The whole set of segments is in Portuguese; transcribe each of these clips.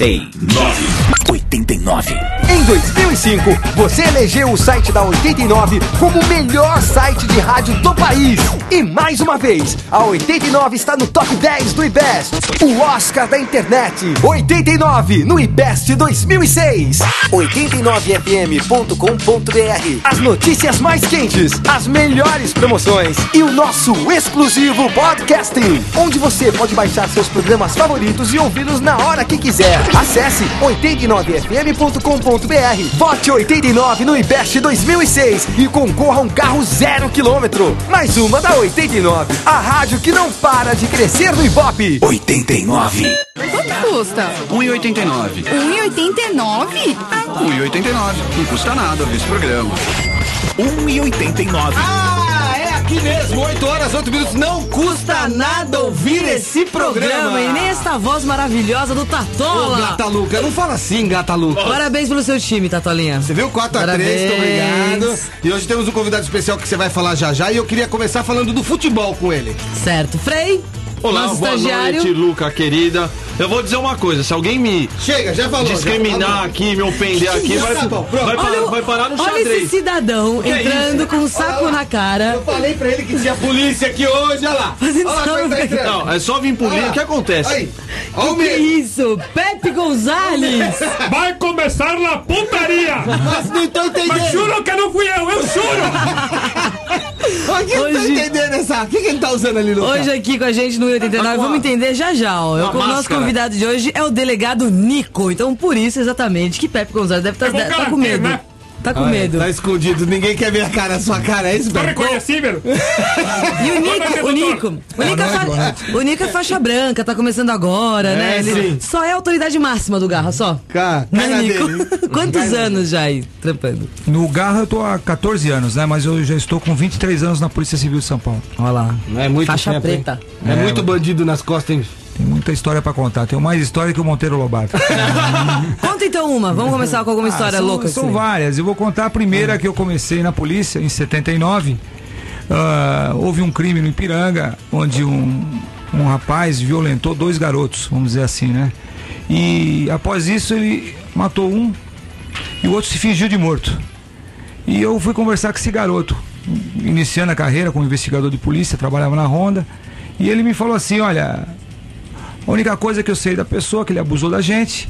89. 89. Em 2005, você elegeu o site da 89 como o melhor site de rádio do país. E mais uma vez, a 89 está no top 10 do IBEST, o Oscar da internet. 89 no IBEST 2006. 89fm.com.br. As notícias mais quentes, as melhores promoções e o nosso exclusivo podcasting, onde você pode baixar seus programas favoritos e ouvi-los na hora que quiser. Acesse 89fm.com.br. Vote 89 no IBEST 2006 e concorra a um carro zero quilômetro. Mais uma da 89, a rádio que não para de crescer no Ibope. 89. Quanto custa? 1,89. 1,89? 1,89. Não custa nada ouvir esse programa. 1,89. Ah, aqui mesmo, 8 horas, 8 minutos. Não custa nada ouvir esse programa. programa e nem essa voz maravilhosa do Ô, Tatola. Gata Luca, não fala assim, Gata Luca. Parabéns pelo seu time, Tatolinha. Você viu? 4x3, Parabéns. muito obrigado. E hoje temos um convidado especial que você vai falar já já. E eu queria começar falando do futebol com ele. Certo. Frei, Olá, nosso boa estagiário. noite, Luca, querida. Eu vou dizer uma coisa, se alguém me Chega, já falou. já discriminar falou. aqui, me ofender aqui, vai, Tá bom, pronto. vai, parar, Olha, o- vai parar no olha esse xadrez. cidadão Que é entrando com um saco na cara. Eu falei pra ele que tinha polícia aqui hoje, olha lá. Fazendo Olha lá como ele tá entrando. Não, é só vir por linha, o que acontece? Aí, olha o Que medo. isso? Pepe Gonzalez. Vai começar a putaria! Mas não tô entendendo. Mas juro que não fui eu, eu juro! Mas que não tô Hoje- O que, que ele tá usando ali, Lucas? Hoje aqui com a gente no 89, Tá vamos entender já já. Ó. Eu, o nosso convidado de hoje é o delegado Nico. Então por isso exatamente que Pepe Gonzalez deve estar vou tá com medo. né? Tá com Olha, medo. Tá escondido, ninguém quer ver a cara, a sua cara, é isso, Tá reconhecível? E o Nico, o. Nico, o Nico, é fa- o Nico é faixa branca, tá começando agora, né? Ele sim. só é a autoridade máxima do Garra, só. Cá, Né, cai na Nico? dele. Quantos anos já aí trampando? No Garra eu tô há 14 anos, né? Mas eu já estou com 23 anos na Polícia Civil de São Paulo. Olha lá. Não é muito Faixa tempo, preta. É, É, muito bandido nas costas, hein? Tem muita história pra contar. Tenho mais história que o Monteiro Lobato. Conta então uma, vamos começar com alguma história Ah, são, louca. São assim. várias. Eu vou contar a primeira que eu comecei na polícia em 79. Ah, houve um crime no Ipiranga onde um, um rapaz violentou dois garotos, vamos dizer assim, né? E após isso ele matou um e o outro se fingiu de morto. E eu fui conversar com esse garoto, iniciando a carreira como investigador de polícia, trabalhava na Ronda, e ele me falou assim, olha, a única coisa que eu sei da pessoa é que ele abusou da gente,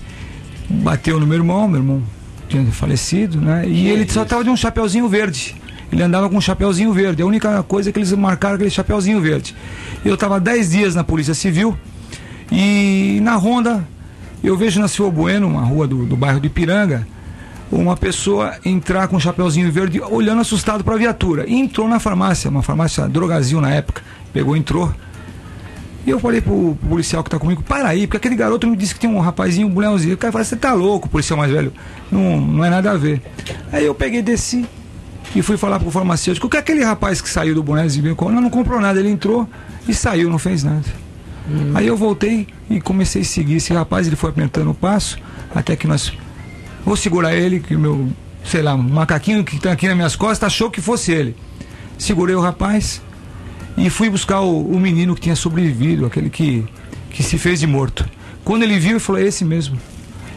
bateu no meu irmão, meu irmão tinha falecido, né? E ele só tava de um chapeuzinho verde. Ele andava com um chapeuzinho verde. A única coisa que eles marcaram aquele chapeuzinho verde. Eu estava 10 dias na Polícia Civil e na Ronda eu vejo na Silva Bueno, uma rua do, do bairro de Ipiranga, uma pessoa entrar com um chapeuzinho verde olhando assustado para a viatura. E entrou na farmácia, uma farmácia Drogazil na época. Pegou, entrou. E eu falei pro, pro policial que tá comigo, para aí, porque aquele garoto me disse que tem um rapazinho, um mulherzinho. O cara falou, você tá louco, policial mais velho. Não, não é nada a ver. Aí eu peguei, desci e fui falar pro farmacêutico, que aquele rapaz que saiu do com- não, não comprou nada, ele entrou e saiu, não fez nada. Aí eu voltei e comecei a seguir esse rapaz, ele foi apertando o passo, até que nós. Vou segurar ele, que o meu, sei lá, um macaquinho que tá aqui nas minhas costas achou que fosse ele. Segurei o rapaz e fui buscar o, o menino que tinha sobrevivido, aquele que, que se fez de morto. Quando ele viu, ele falou: é esse mesmo.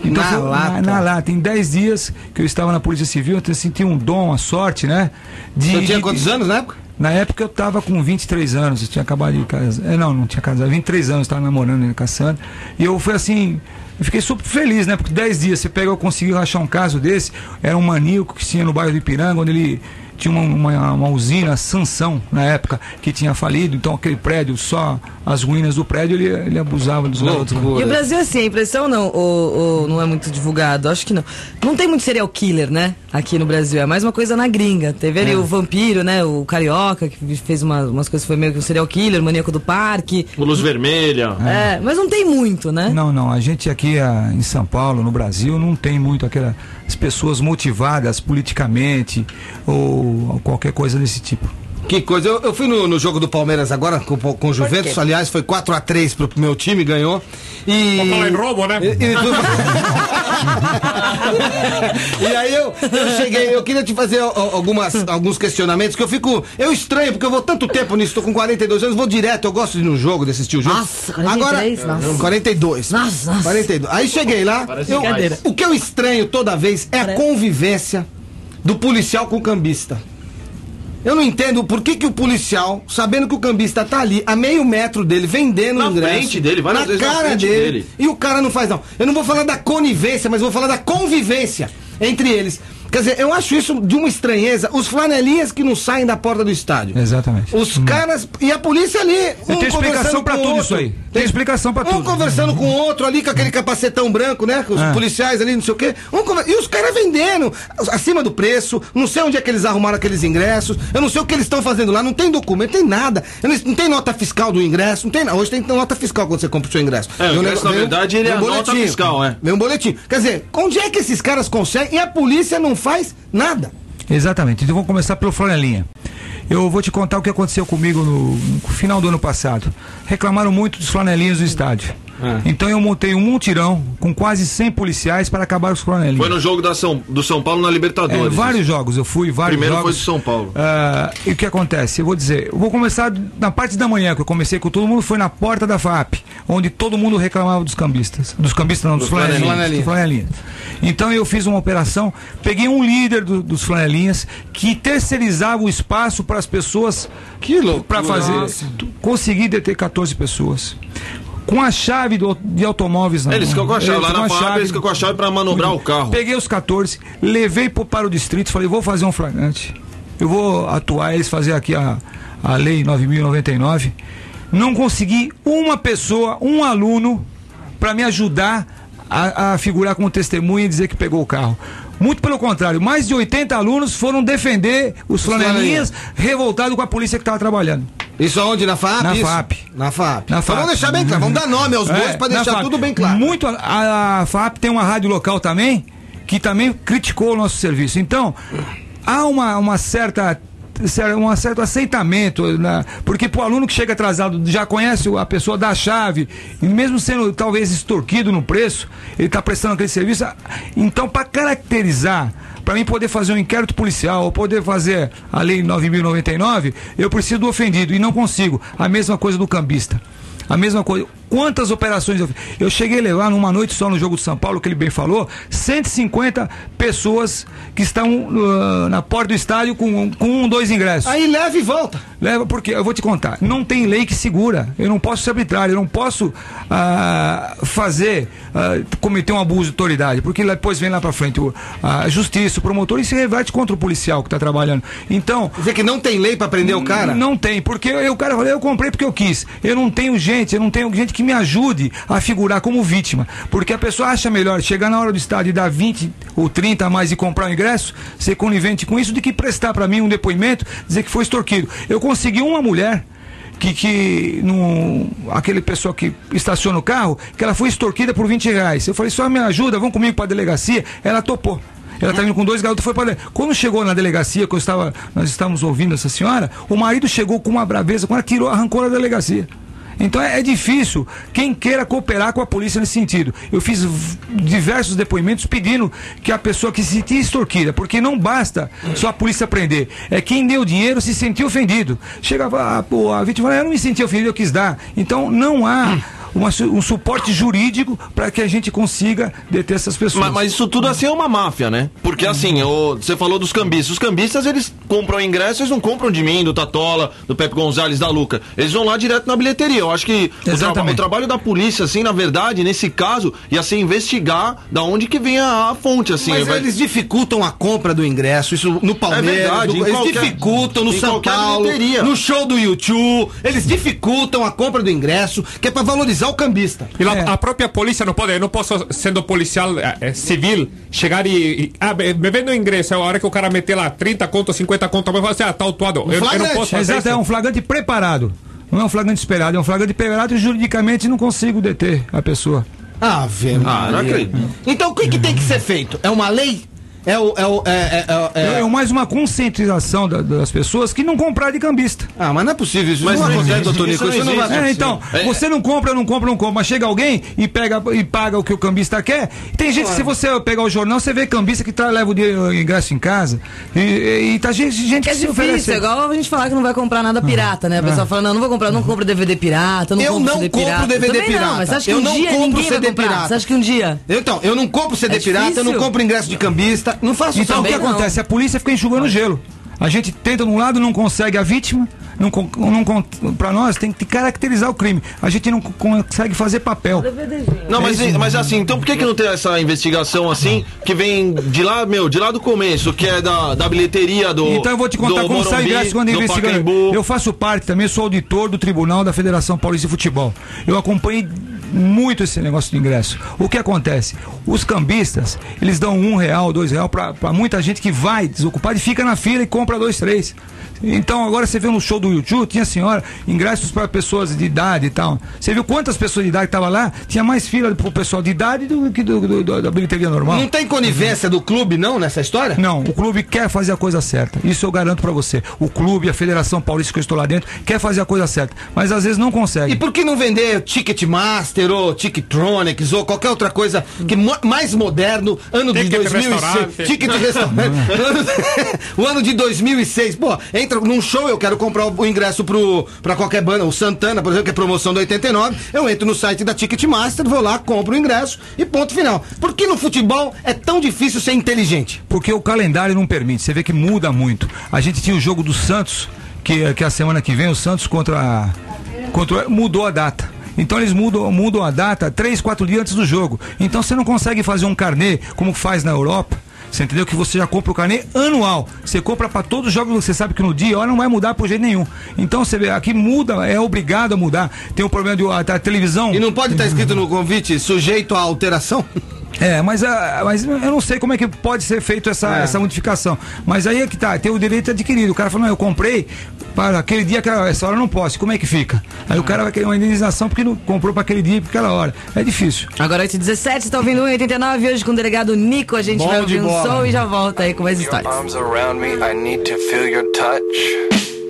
Na foi- lata. Na, na lata. Tem 10 dias que eu estava na Polícia Civil, eu senti um dom, a sorte, né? De, Você tinha de- quantos anos na época? na época eu tava com 23 anos, eu tinha acabado de casar. É, não, não tinha casado, 23 anos, estava namorando e caçando. E eu fui assim, eu fiquei super feliz, né? Porque 10 dias você pega, eu consegui rachar um caso desse. Era um maníaco que tinha no bairro do Ipiranga, onde ele tinha uma, uma, uma usina, Sansão, na época, que tinha falido. Então aquele prédio, só as ruínas do prédio, ele, ele abusava dos garotos. né? E o Brasil, assim, a impressão não, ou, ou não é muito divulgado, acho que não. Não tem muito serial killer, né? Aqui no Brasil. É mais uma coisa na gringa. Teve ali o vampiro, né? O carioca, que fez uma, umas coisas, foi meio que um serial killer, o maníaco do parque. O Luz Vermelha. É, mas não tem muito, né? Não, não. A gente aqui ah, em São Paulo, no Brasil, não tem muito aquelas pessoas motivadas politicamente ou qualquer coisa desse tipo. Que coisa, eu, eu fui no, no jogo do Palmeiras agora com, com o Juventus, aliás, foi 4x3 pro meu time, ganhou. E. Vou falar em roubo, né? E- e- e aí eu, eu cheguei, eu queria te fazer algumas, alguns questionamentos que eu fico. Eu estranho, porque eu vou tanto tempo nisso, tô com 42 anos, vou direto, eu gosto de ir no jogo, de assistir o jogo. Nossa, 43, Agora, nossa. 42. Nossa, nossa. 42. Aí cheguei lá, eu- o que eu estranho toda vez é a convivência do policial com o cambista. Eu não entendo por que, que o policial, sabendo que o cambista tá ali a meio metro dele, vendendo Na o ingresso. frente dele, várias na na cara frente dele, dele. E o cara não faz, não. Eu não vou falar da conivência, mas vou falar da convivência entre eles. Quer dizer, eu acho isso de uma estranheza. Os flanelinhas que não saem da porta do estádio. Exatamente. Os caras. E a polícia ali. Um tenho explicação o tudo outro. isso aí. Tem explicação pra Um tudo. conversando com o outro ali, com aquele capacetão branco, né? Com os Ah. policiais ali, não sei o quê. Um conver- E os caras vendendo acima do preço. Não sei onde é que eles arrumaram aqueles ingressos. Eu não sei o que eles estão fazendo lá. Não tem documento, não tem nada. Não, tem nota fiscal do ingresso. Não tem nada. Hoje tem nota fiscal quando você compra o seu ingresso. É, o um ingresso, nego- na um- verdade, ele é um a nota boletim. fiscal, é. Vem um boletim. Quer dizer, onde é que esses caras conseguem e a polícia não faz nada? Exatamente. Então vamos começar pelo flanelinha. Eu vou te contar o que aconteceu comigo no, no final do ano passado. Reclamaram muito dos flanelinhas do estádio. Então eu montei um montirão com quase 100 policiais para acabar com os flanelinhas. Foi no jogo da São, do São Paulo na É, Libertadores. vários jogos, eu fui, vários Primeiro foi jogos. de São Paulo. Ah, e o que acontece? Eu vou dizer, eu vou começar na parte da manhã, que eu comecei com todo mundo, foi na porta da FAP, onde todo mundo reclamava dos cambistas. Dos cambistas não, dos, Dos flanelinhas. flanelinhas. dos flanelinhas. Então eu fiz uma operação, peguei um líder do- dos flanelinhas que terceirizava o espaço para as pessoas Que louco. para fazer. Consegui deter 14 pessoas. Com a chave do- de automóveis na Eles ficam com a chave, Eles lá na a FAP, chave. eles ficam com a chave pra manobrar o carro. Peguei os 14, levei pro, para o distrito, falei, vou fazer um flagrante. Eu vou atuar, eles fazer aqui a, a lei 9.099. Não consegui uma pessoa, um aluno, para me ajudar a, a figurar como testemunha e dizer que pegou o carro. Muito pelo contrário, mais de 80 alunos foram defender os flanelinhas revoltados com a polícia que estava trabalhando. Isso aonde? Na FAP? Na isso? FAP. Na FAP. Na Então FAP. vamos deixar bem claro. Vamos dar nome aos bois É, pra na deixar tudo bem claro. Muito, a, a FAP tem uma rádio local também, que também criticou o nosso serviço. Então, há uma, uma certa cer- um certo aceitamento, né? porque pro aluno que chega atrasado já conhece a pessoa da chave, e mesmo sendo talvez extorquido no preço, ele está prestando aquele serviço. Então, para caracterizar, para mim poder fazer um inquérito policial, ou poder fazer a lei 9.099, eu preciso do ofendido e não consigo. A mesma coisa do cambista. A mesma coisa. Quantas operações eu fiz? Eu cheguei a levar numa noite só no jogo de São Paulo, que ele bem falou, 150 pessoas que estão ah, na porta do estádio com, com um, dois ingressos. Aí leva e volta. Leva porque, eu vou te contar, não tem lei que segura. Eu não posso ser arbitrário, eu não posso ah, fazer, ah, cometer um abuso de autoridade, porque depois vem lá pra frente o- a justiça, o promotor e se reverte contra o policial que tá trabalhando. Então, Quer dizer que não tem lei pra prender o cara? não tem, porque eu, o cara falou, eu comprei porque eu quis. Eu não tenho gente, eu não tenho gente que me ajude a figurar como vítima. Porque a pessoa acha melhor chegar na hora do estádio e dar 20 ou 30 a mais e comprar o ingresso, ser conivente com isso, do que prestar para mim um depoimento, dizer que foi extorquido. Eu consegui uma mulher. Que, que no, aquele pessoal que estaciona o carro, que ela foi extorquida por 20 reais. Eu falei, só me ajuda, vão comigo para a delegacia. Ela topou. Ela tá vindo com dois garotos, foi para Quando chegou na delegacia, que eu estava, nós estávamos ouvindo essa senhora, o marido chegou com uma braveza, quando ela tirou, arrancou da delegacia. Então é, é difícil quem queira cooperar com a polícia nesse sentido. Eu fiz diversos depoimentos pedindo que a pessoa que se sentia extorquida, porque não basta só a polícia prender, é quem deu dinheiro se sentiu ofendido. Chegava a, pô, a vítima e fala, eu não me senti ofendido, eu quis dar. Então não há uma um suporte jurídico para que a gente consiga deter essas pessoas. Mas, mas isso tudo assim é uma máfia, né? Porque assim, o- você falou dos cambistas. Os cambistas, eles compram ingresso, eles não compram de mim, do Tatola, do Pepe Gonzalez, da Luca. Eles vão lá direto na bilheteria. Eu acho que o, traba- o trabalho da polícia, assim, na verdade, nesse caso, ia ser investigar da onde que vem a, a fonte, assim. Mas vai- eles dificultam a compra do ingresso, isso no Palmeiras, É verdade, em eles qualquer- dificultam no em São Paulo, bilheteria. no show do YouTube, eles dificultam a compra do ingresso, que é pra valorizar o cambista. E la- É. a própria polícia não pode, eu não posso, sendo policial eh, civil, chegar e. e ah, me vende o ingresso, a hora que o cara meter lá 30 conto, 50 conto, eu vou falar assim, ah, tá autuado. Eu, eu não posso fazer Exato, é isso. um flagrante preparado. Não é um flagrante esperado, é um flagrante preparado e juridicamente não consigo deter a pessoa. Ah, vê, Ah, não acredito. Então o que, que tem que ser feito? É uma lei? É o. É, o, é, é, é, É, mais uma conscientização da- das pessoas que não comprar de cambista. Ah, mas não é possível isso. Mas não acontece, doutor Nico. Isso não vai existe. É, então, É. você não compra, não compra, não compra, mas chega alguém e pega e paga o que o cambista quer. Tem gente que se você pegar o jornal, você vê cambista que tá, leva o, dinheiro- o ingresso em casa. E, e, e tá gente, gente É que se oferece. difícil, é igual a gente falar que não vai comprar nada pirata, né? A pessoa fala, não, não vou comprar, não compro DVD pirata, não Eu compro não CD compro pirata. DVD Também pirata. Não, mas que Eu um não dia compro ninguém vai CD comprar? pirata. Você acha que um dia? Então, eu não compro CD É pirata, eu não compro ingresso de cambista, não faço Então o que Também não. acontece? A polícia fica enxugando gelo. A gente tenta de um lado, não consegue a vítima. Não, não, pra nós tem que caracterizar o crime. A gente não co- consegue fazer papel. Não, mas, mas assim, então por que, que não tem essa investigação assim, que vem de lá, meu, de lá do começo, que é da, da bilheteria do. Então eu vou te contar como sai ingresso quando do investiga. Pacaembu. Eu faço parte também, sou auditor do Tribunal da Federação Paulista de Futebol. Eu acompanhei muito esse negócio de ingresso. O que acontece? Os cambistas, eles dão um real, dois real pra, pra muita gente que vai desocupado e fica na fila e compra dois, três. Então agora você vê no show do YouTube, tinha senhora, ingressos para pessoas de idade e tal. Você viu quantas pessoas de idade estavam lá? Tinha mais fila pro pessoal de idade do que do, do- do- da bilheteria normal. Não tem conivência do clube, não, nessa história? Não, o clube quer fazer a coisa certa. Isso eu garanto pra você. O clube, a Federação Paulista que eu estou lá dentro, quer fazer a coisa certa. Mas às vezes não consegue. E por que não vender Ticketmaster ou Ticktronics ou qualquer outra coisa que mo- mais moderno, ano de Ticket 2006? restaurante. Ticket restaurante. Ano- o ano de 2006. Pô, entra num show, eu quero comprar o ingresso pro, pra qualquer banda, o Santana, por exemplo, que é promoção do 89. Eu entro no site da Ticketmaster, vou lá, compro o ingresso e ponto final. Por que no futebol é tão difícil ser inteligente? Porque o calendário não permite. Você vê que muda muito. A gente tinha o jogo do Santos, que, que a semana que vem, o Santos contra. contra mudou a data. Então eles mudam, mudam a data três, quatro dias antes do jogo. Então você não consegue fazer um carnê como faz na Europa. Você entendeu? Que você já compra o carnê anual. Você compra para todos os jogos, você sabe que no dia, hora não vai mudar por jeito nenhum. Então você vê, aqui muda, é obrigado a mudar. Tem um problema de a, a televisão. E não pode estar escrito no convite sujeito à alteração? É, mas, ah, mas eu não sei como é que pode ser feito essa, É. essa modificação. Mas aí é que tá, tem o direito adquirido. O cara falou, não, eu comprei para aquele dia, aquela, essa hora eu não posso. Como é que fica? Aí o cara vai querer uma indenização porque não comprou para aquele dia, para aquela hora. É difícil. Agora 8h17, você tá ouvindo 1,89 hoje com o delegado Nico. A gente Bom vai ouvir um som e já volta aí com mais Your histórias. arms around me, I need to feel your touch.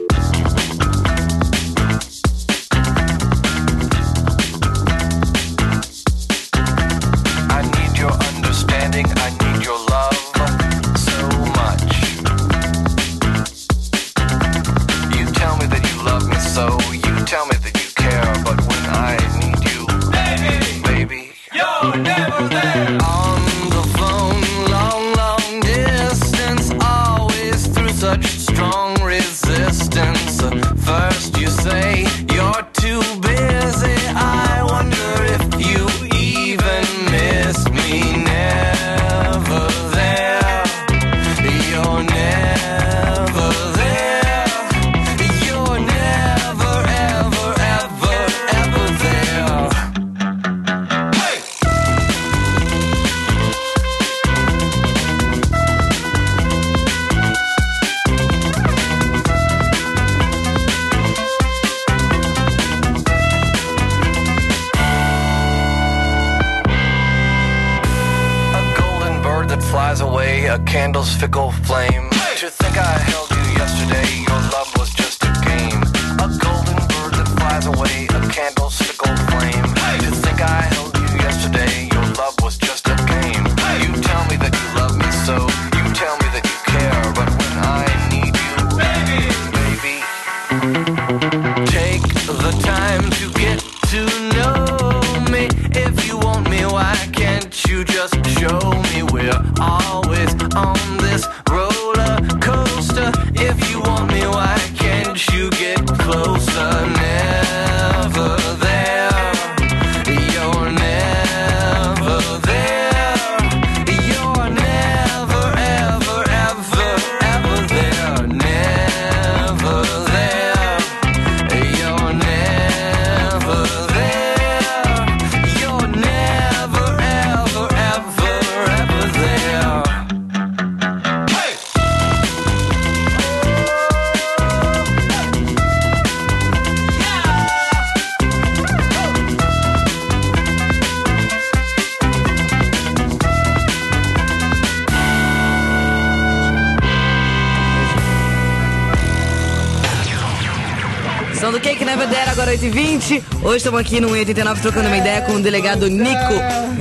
Agora 8h20. Hoje estamos aqui no 89 trocando uma ideia com o delegado Nico.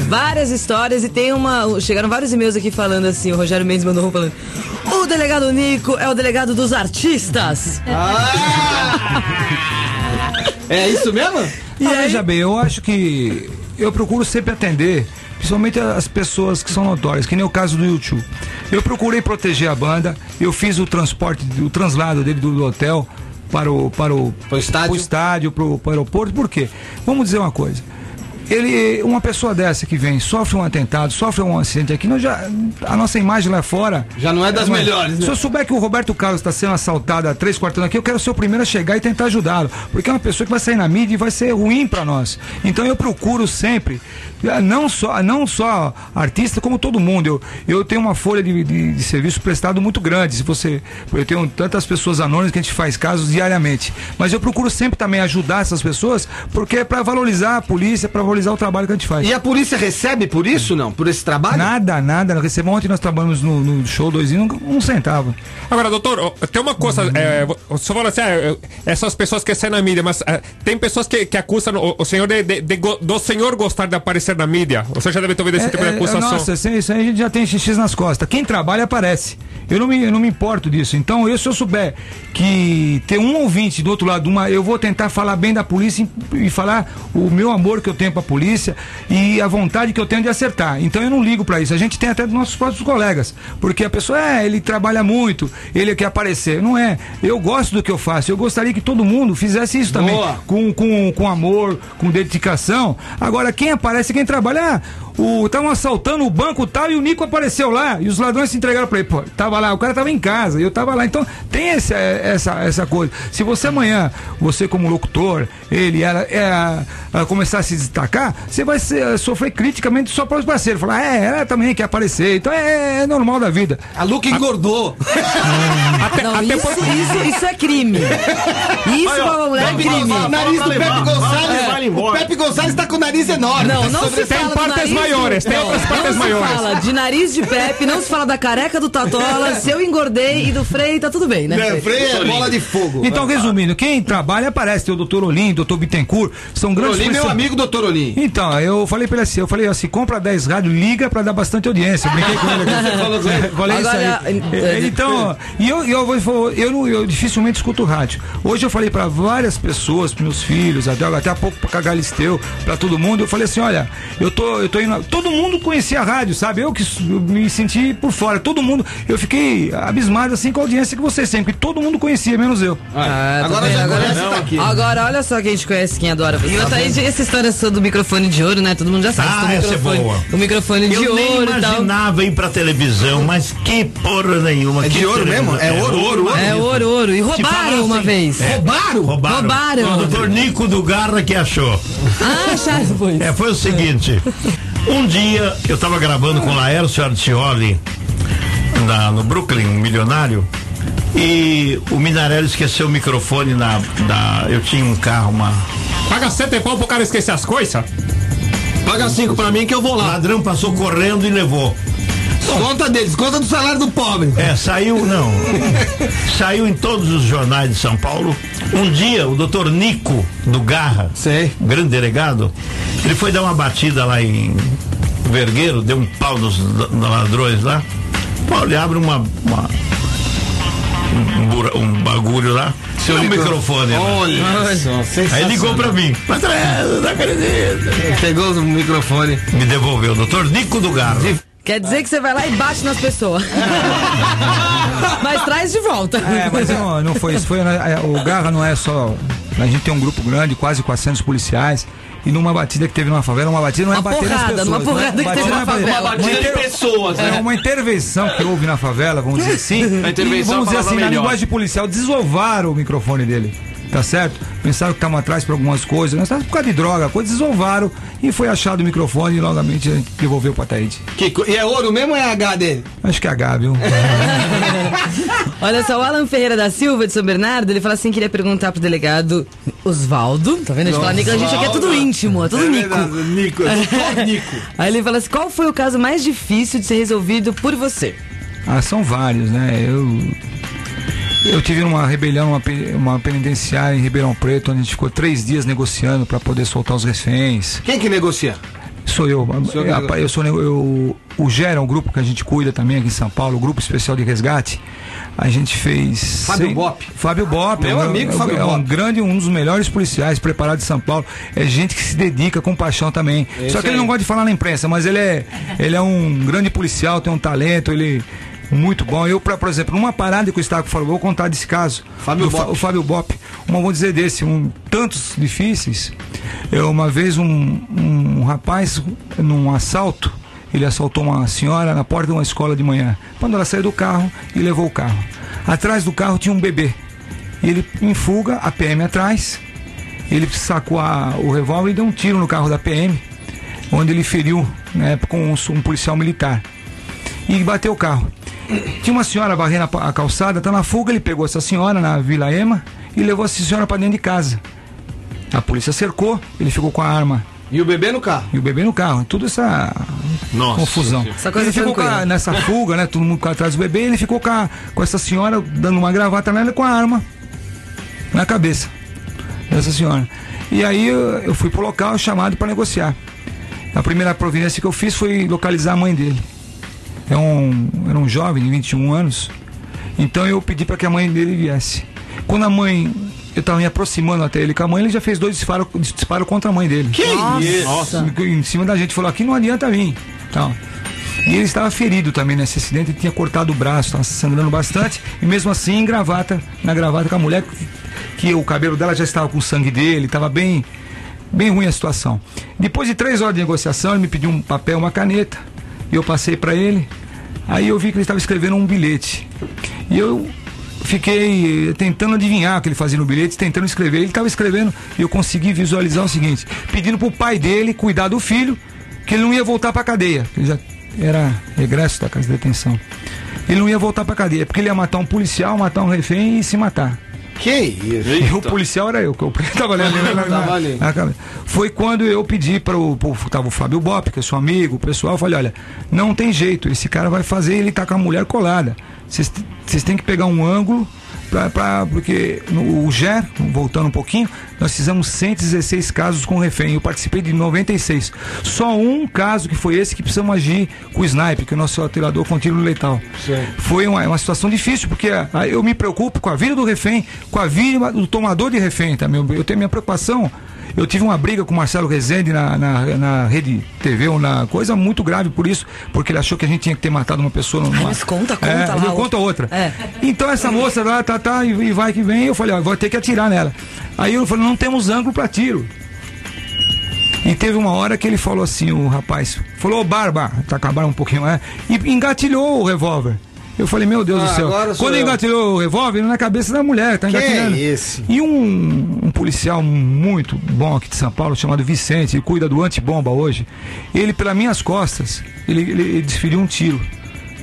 Várias histórias e tem uma. Chegaram vários e-mails aqui falando assim, o Rogério Mendes mandou um falando. O delegado Nico é o delegado dos artistas. É isso mesmo? E aí, veja bem, eu acho que eu procuro sempre atender, principalmente as pessoas que são notórias, que nem o caso do YouTube. Eu procurei proteger a banda, eu fiz o transporte, o translado dele do, do hotel para o para o Pro estádio? pro estádio, pro, pro aeroporto. Por quê? Vamos dizer uma coisa. Ele, uma pessoa dessa que vem, sofre um atentado, sofre um acidente aqui, nós já, a nossa imagem lá fora. Já não é das melhores, né? Se eu souber que o Roberto Carlos está sendo assaltado há três quartos aqui, eu quero ser o primeiro a chegar e tentar ajudá-lo. Porque é uma pessoa que vai sair na mídia e vai ser ruim para nós. Então eu procuro sempre, eh, não só, não só artista, como todo mundo. Eu, eu tenho uma folha de, de, de serviço prestado muito grande. Se você. Eu tenho tantas pessoas anônimas que a gente faz casos diariamente. Mas eu procuro sempre também ajudar essas pessoas, porque é para valorizar a polícia, para valorizar o trabalho que a gente faz. E a polícia recebe por isso, não? Por esse trabalho? Nada, nada. Recebemos ontem nós trabalhamos no, no show doisinho, um, um centavo. Agora, doutor, tem uma coisa. É, o senhor fala assim, ah, é, essas pessoas que saem na mídia, mas é, tem pessoas que, que acusam o, o senhor de, de- de do senhor gostar de aparecer na mídia. O senhor já deve ter ouvido esse tipo de É, é, acusação. nossa, isso aí isso aí a gente já tem xixi nas costas. Quem trabalha aparece. Eu não me, eu não me importo disso. Então, eu, se eu souber que tem um ouvinte do outro lado, uma, eu vou tentar falar bem da polícia e, e falar o meu amor que eu tenho pra polícia e a vontade que eu tenho de acertar. Então, eu não ligo pra isso. A gente tem até dos nossos próprios colegas. Porque a pessoa, é, ele trabalha muito, ele quer aparecer. Não é. Eu gosto do que eu faço. Eu gostaria que todo mundo fizesse isso também. Boa. Com, com, com amor, com dedicação. Agora, quem aparece, quem trabalha, ah, estavam assaltando o banco tal e o Nico apareceu lá e os ladrões se entregaram pra ele. Pô, tava lá, o cara tava em casa e eu tava lá. Então, tem esse, eh, essa, essa coisa. Se você amanhã, você como locutor, ele ela, é, a começar a se destacar, você vai ser- sofrer criticamente só para os parceiros. Falar, é, ela também quer aparecer. Então, é, é normal da vida. A Luca engordou. Até, Não, até isso, por- isso, isso é crime. Isso Olha, é crime. O nariz do Pepe. Gonçalves. O. Pepe Gonçalves tá com o nariz enorme. Não, não se Tem fala do nariz maiores, tem outras partes não maiores. se fala de nariz de Pepe, não se fala da careca do Tatola, se eu engordei e do Frei, tá tudo bem, né? É, Frei? Frei é bola de fogo. Então, resumindo, quem trabalha aparece. Tem o doutor Olim, doutor Bittencourt, são grandes Olim, meu pessoas- amigo doutor Olim. Então, eu falei pra ele assim, eu falei assim, compra 10 rádios, liga pra dar bastante audiência. Eu Brinquei com ele aqui. falei isso aí. eh, É, Então, e eu, eu, vou- eu, não- eu dificilmente escuto rádio. Hoje eu falei pra várias pessoas, pros meus filhos, até, até há pouco pra Galisteu, pra todo mundo, eu falei assim, olha, eu tô, eu tô indo. Todo mundo conhecia a rádio, sabe? Eu que eu me senti por fora. Todo mundo, eu fiquei abismado assim com a audiência que vocês têm, porque todo mundo conhecia, menos eu. Ah, tá Agora vendo? já agora, conhece, tá aqui. agora, olha só quem a gente conhece, quem adora você. E outra aí, essa história do microfone de ouro, né? Todo mundo já sabe. Ah, do essa é boa. O microfone de Eu nem ouro e tal. imaginava ir pra televisão, mas que porra nenhuma. É que de ouro mesmo? É ouro, ouro, ouro. É ouro, ouro. E roubaram uma vez. é, Roubaram? Roubaram. Roubaram. O doutor Nico do Garra que achou. Ah, acharam, foi. É, foi o seguinte. Um dia eu tava gravando com o Laércio Artioli na, no Brooklyn, um milionário. E o Minarelli esqueceu o microfone na, na. Eu tinha um carro, uma. Paga sete pau pro cara esquecer as coisas? Paga cinco pra mim que eu vou O lá. ladrão passou correndo e levou. Conta deles, conta do salário do pobre. É, saiu, não. saiu em todos os jornais de São Paulo. Um dia, o doutor Nico do Garra, Sei. grande delegado, ele foi dar uma batida lá em Vergueiro, deu um pau nos, nos ladrões lá. Pô, ele abre uma. uma- um, um bagulho lá, seu um microfone. Olha só, Aí ligou pra mim. Patrão, não acredito. Pegou o microfone. Me devolveu, doutor Nico do Garra. Quer dizer que você vai lá e bate nas pessoas. Mas traz de volta. É, mas não, não foi isso. Foi, né, é, o Garra não é só. A gente tem um grupo grande, quase 400 policiais. E numa batida que teve numa favela, uma batida não é Uma bater nas porrada, pessoas. numa né? porrada que Batida teve não na é favela. Uma batida de inter- pessoas, É né? uma intervenção que houve na favela, vamos dizer assim. A intervenção e vamos dizer é assim, palavra na melhor. linguagem policial, desovaram o microfone dele. Tá certo? Pensaram que estavam atrás para algumas coisas, mas tava por causa de droga, coisa, desovaram e foi achado o microfone e logamente a gente devolveu pra Taíde. Que co- e é ouro mesmo ou é H dele? Acho que é H, viu? Olha só, o Alan Ferreira da Silva, de São Bernardo, ele fala assim: queria perguntar pro delegado Osvaldo. Tá vendo? A gente fala Nico, a gente aqui é tudo íntimo, é tudo Nico. Nico, só Nico. Aí ele fala assim: qual foi o caso mais difícil de ser resolvido por você? Ah, são vários, né? Eu. Eu tive uma rebelião, uma, uma penitenciária em Ribeirão Preto, onde a gente ficou três dias negociando para poder soltar os reféns. Quem que negocia? Sou eu. que Eu, negocia. eu sou eu, o GER é um grupo que a gente cuida também aqui em São Paulo, o Grupo Especial de Resgate. A gente fez. Fábio cem- Bop. Fábio Bop. Meu é um- amigo é, Fábio é um Bop. grande, um dos melhores policiais preparados de São Paulo. É gente que se dedica com paixão também. É Só que ele aí. não gosta de falar na imprensa, mas ele é, ele é um grande policial, tem um talento, ele. Muito bom. Eu, pra, por exemplo, numa parada que com o Fábio, vou contar desse caso. Fábio Bop. o Fábio Bop. Uma, vou dizer desse, um, tantos difíceis. Eu, uma vez, um, um rapaz, num assalto, ele assaltou uma senhora na porta de uma escola de manhã. Quando ela saiu do carro e levou o carro. Atrás do carro tinha um bebê. E ele, em fuga, a PM atrás. Ele sacou a- o revólver e deu um tiro no carro da PM, onde ele feriu, na época, um, um policial militar. E bateu o carro. Tinha uma senhora varrendo a, calçada, tá na fuga, ele pegou essa senhora na Vila Ema e levou essa senhora para dentro de casa. A polícia cercou, ele ficou com a arma E o bebê no carro? e o bebê no carro. Tudo essa Nossa confusão. Essa coisa ele ficou com a- nessa fuga, né? Todo mundo atrás do bebê, ele ficou com, a- com essa senhora dando uma gravata nela com a arma na cabeça dessa senhora. E aí eu, eu fui pro local chamado para negociar. A primeira providência que eu fiz foi localizar a mãe dele. É um, era um jovem de 21 anos. Então eu pedi para que a mãe dele viesse. Quando a mãe. Eu estava me aproximando até ele com a mãe, ele já fez dois disparos disparo contra a mãe dele. Que isso? Nossa. Em cima da gente, falou: aqui não adianta vir. Então, e ele estava ferido também nesse acidente, ele tinha cortado o braço, estava sangrando bastante, e mesmo assim em gravata, na gravata com a mulher, que, que o cabelo dela já estava com sangue dele, estava bem, bem ruim a situação. Depois de três horas de negociação, ele me pediu um papel, uma caneta, e eu passei para ele. Aí eu vi que ele estava escrevendo um bilhete. E eu fiquei eh, tentando adivinhar o que ele fazia no bilhete, tentando escrever. Ele estava escrevendo e eu consegui visualizar o seguinte: pedindo pro pai dele cuidar do filho, que ele não ia voltar para cadeia. Ele já era regresso da casa de detenção. Ele não ia voltar para cadeia, porque ele ia matar um policial, matar um refém e se matar. Que isso? E o policial era eu, que eu tava ali, ali, ali, ali. Foi quando eu pedi para o. Tava o Fábio Bop, que é seu amigo, o pessoal, eu falei: olha, não tem jeito, esse cara vai fazer, ele tá com a mulher colada. Vocês têm que pegar um ângulo. Pra, pra- porque no, o GER, voltando um pouquinho, nós fizemos 116 casos com refém. Eu participei de 96. Só um caso que foi esse que precisamos agir com o sniper, que é o nosso atirador com tiro letal. Foi uma, uma situação difícil, porque ah, eu me preocupo com a vida do refém, com a vida do tomador de refém também. Eu tenho minha preocupação. Eu tive uma briga com o Marcelo Rezende na, na, na rede TV, ou na coisa muito grave por isso, porque ele achou que a gente tinha que ter matado uma pessoa. Numa... mas conta, conta é, lá, conta outra. É. Então essa moça lá, tá, tá, e, e vai que vem, eu falei, ó, vou ter que atirar nela. Aí eu falei, não temos ângulo para tiro. E teve uma hora que ele falou assim, o rapaz, falou, ô Barba, tá acabaram um pouquinho, é, e engatilhou o revólver. Eu falei, meu Deus Ah, do céu. Quando eu. engatilhou o revólver, na cabeça da mulher, tá engatilhando. isso? E um, um policial muito bom aqui de São Paulo, chamado Vicente, ele cuida do antibomba hoje. Ele, pelas minhas costas, ele, ele, ele desferiu um tiro.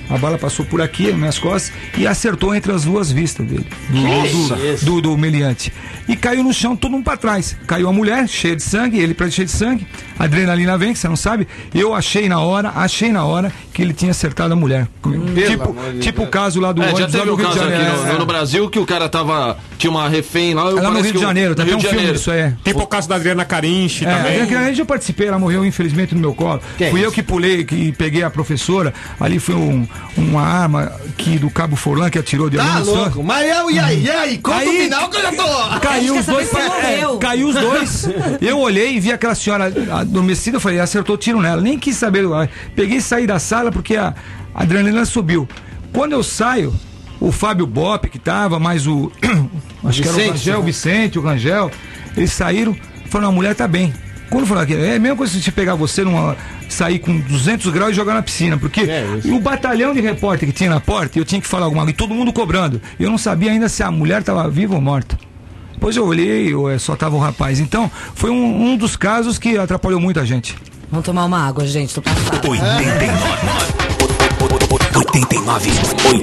A bala passou por aqui, nas minhas costas, e acertou entre as duas vistas dele. Do, do, do, do meliante. E caiu no chão, todo mundo pra trás. Caiu a mulher, cheia de sangue, ele preto cheio de sangue. A adrenalina vem, que você não sabe. Eu achei na hora, achei na hora que ele tinha acertado a mulher. tipo amor de tipo o caso lá do É, já ônibus lá teve do o Rio de caso aqui Janeiro. no, É. no Brasil que o cara tava. Tinha uma refém lá. Lá no Rio de Janeiro, tá até Rio um de filme Janeiro. disso aí. Tipo o caso da Adriana Carinchi É, também. aquela vez eu participei, ela morreu infelizmente no meu colo. Que Fui eu que pulei, que peguei a professora. Ali foi um- uma arma que do Cabo Forlan que atirou de Tá aluno só. louco? Mas eu, e aí? E aí? Conta o Aí- final que eu já tô. Caiu os dois. se é, morreu. caiu os dois. Eu olhei e vi aquela senhora adormecida, eu falei, acertou tiro nela. Nem quis saber. eu Peguei e saí da sala porque a adrenalina subiu. Quando eu saio, o Fábio Bop, que tava, mais o. acho que era o Vicente, Rangel, o né? Vicente, o Rangel, eles saíram, falaram, a mulher tá bem. Quando falaram que é a mesma coisa se pegar você numa. sair com 200 graus e jogar na piscina, porque e o batalhão de repórter que tinha na porta, eu tinha que falar alguma coisa, e todo mundo cobrando. Eu não sabia ainda se a mulher estava viva ou morta. Depois eu olhei, eu, eh, só tava o rapaz. Então, foi um, um dos casos que atrapalhou muito a gente. Vamos tomar uma água, gente, tô passada. 89. 89.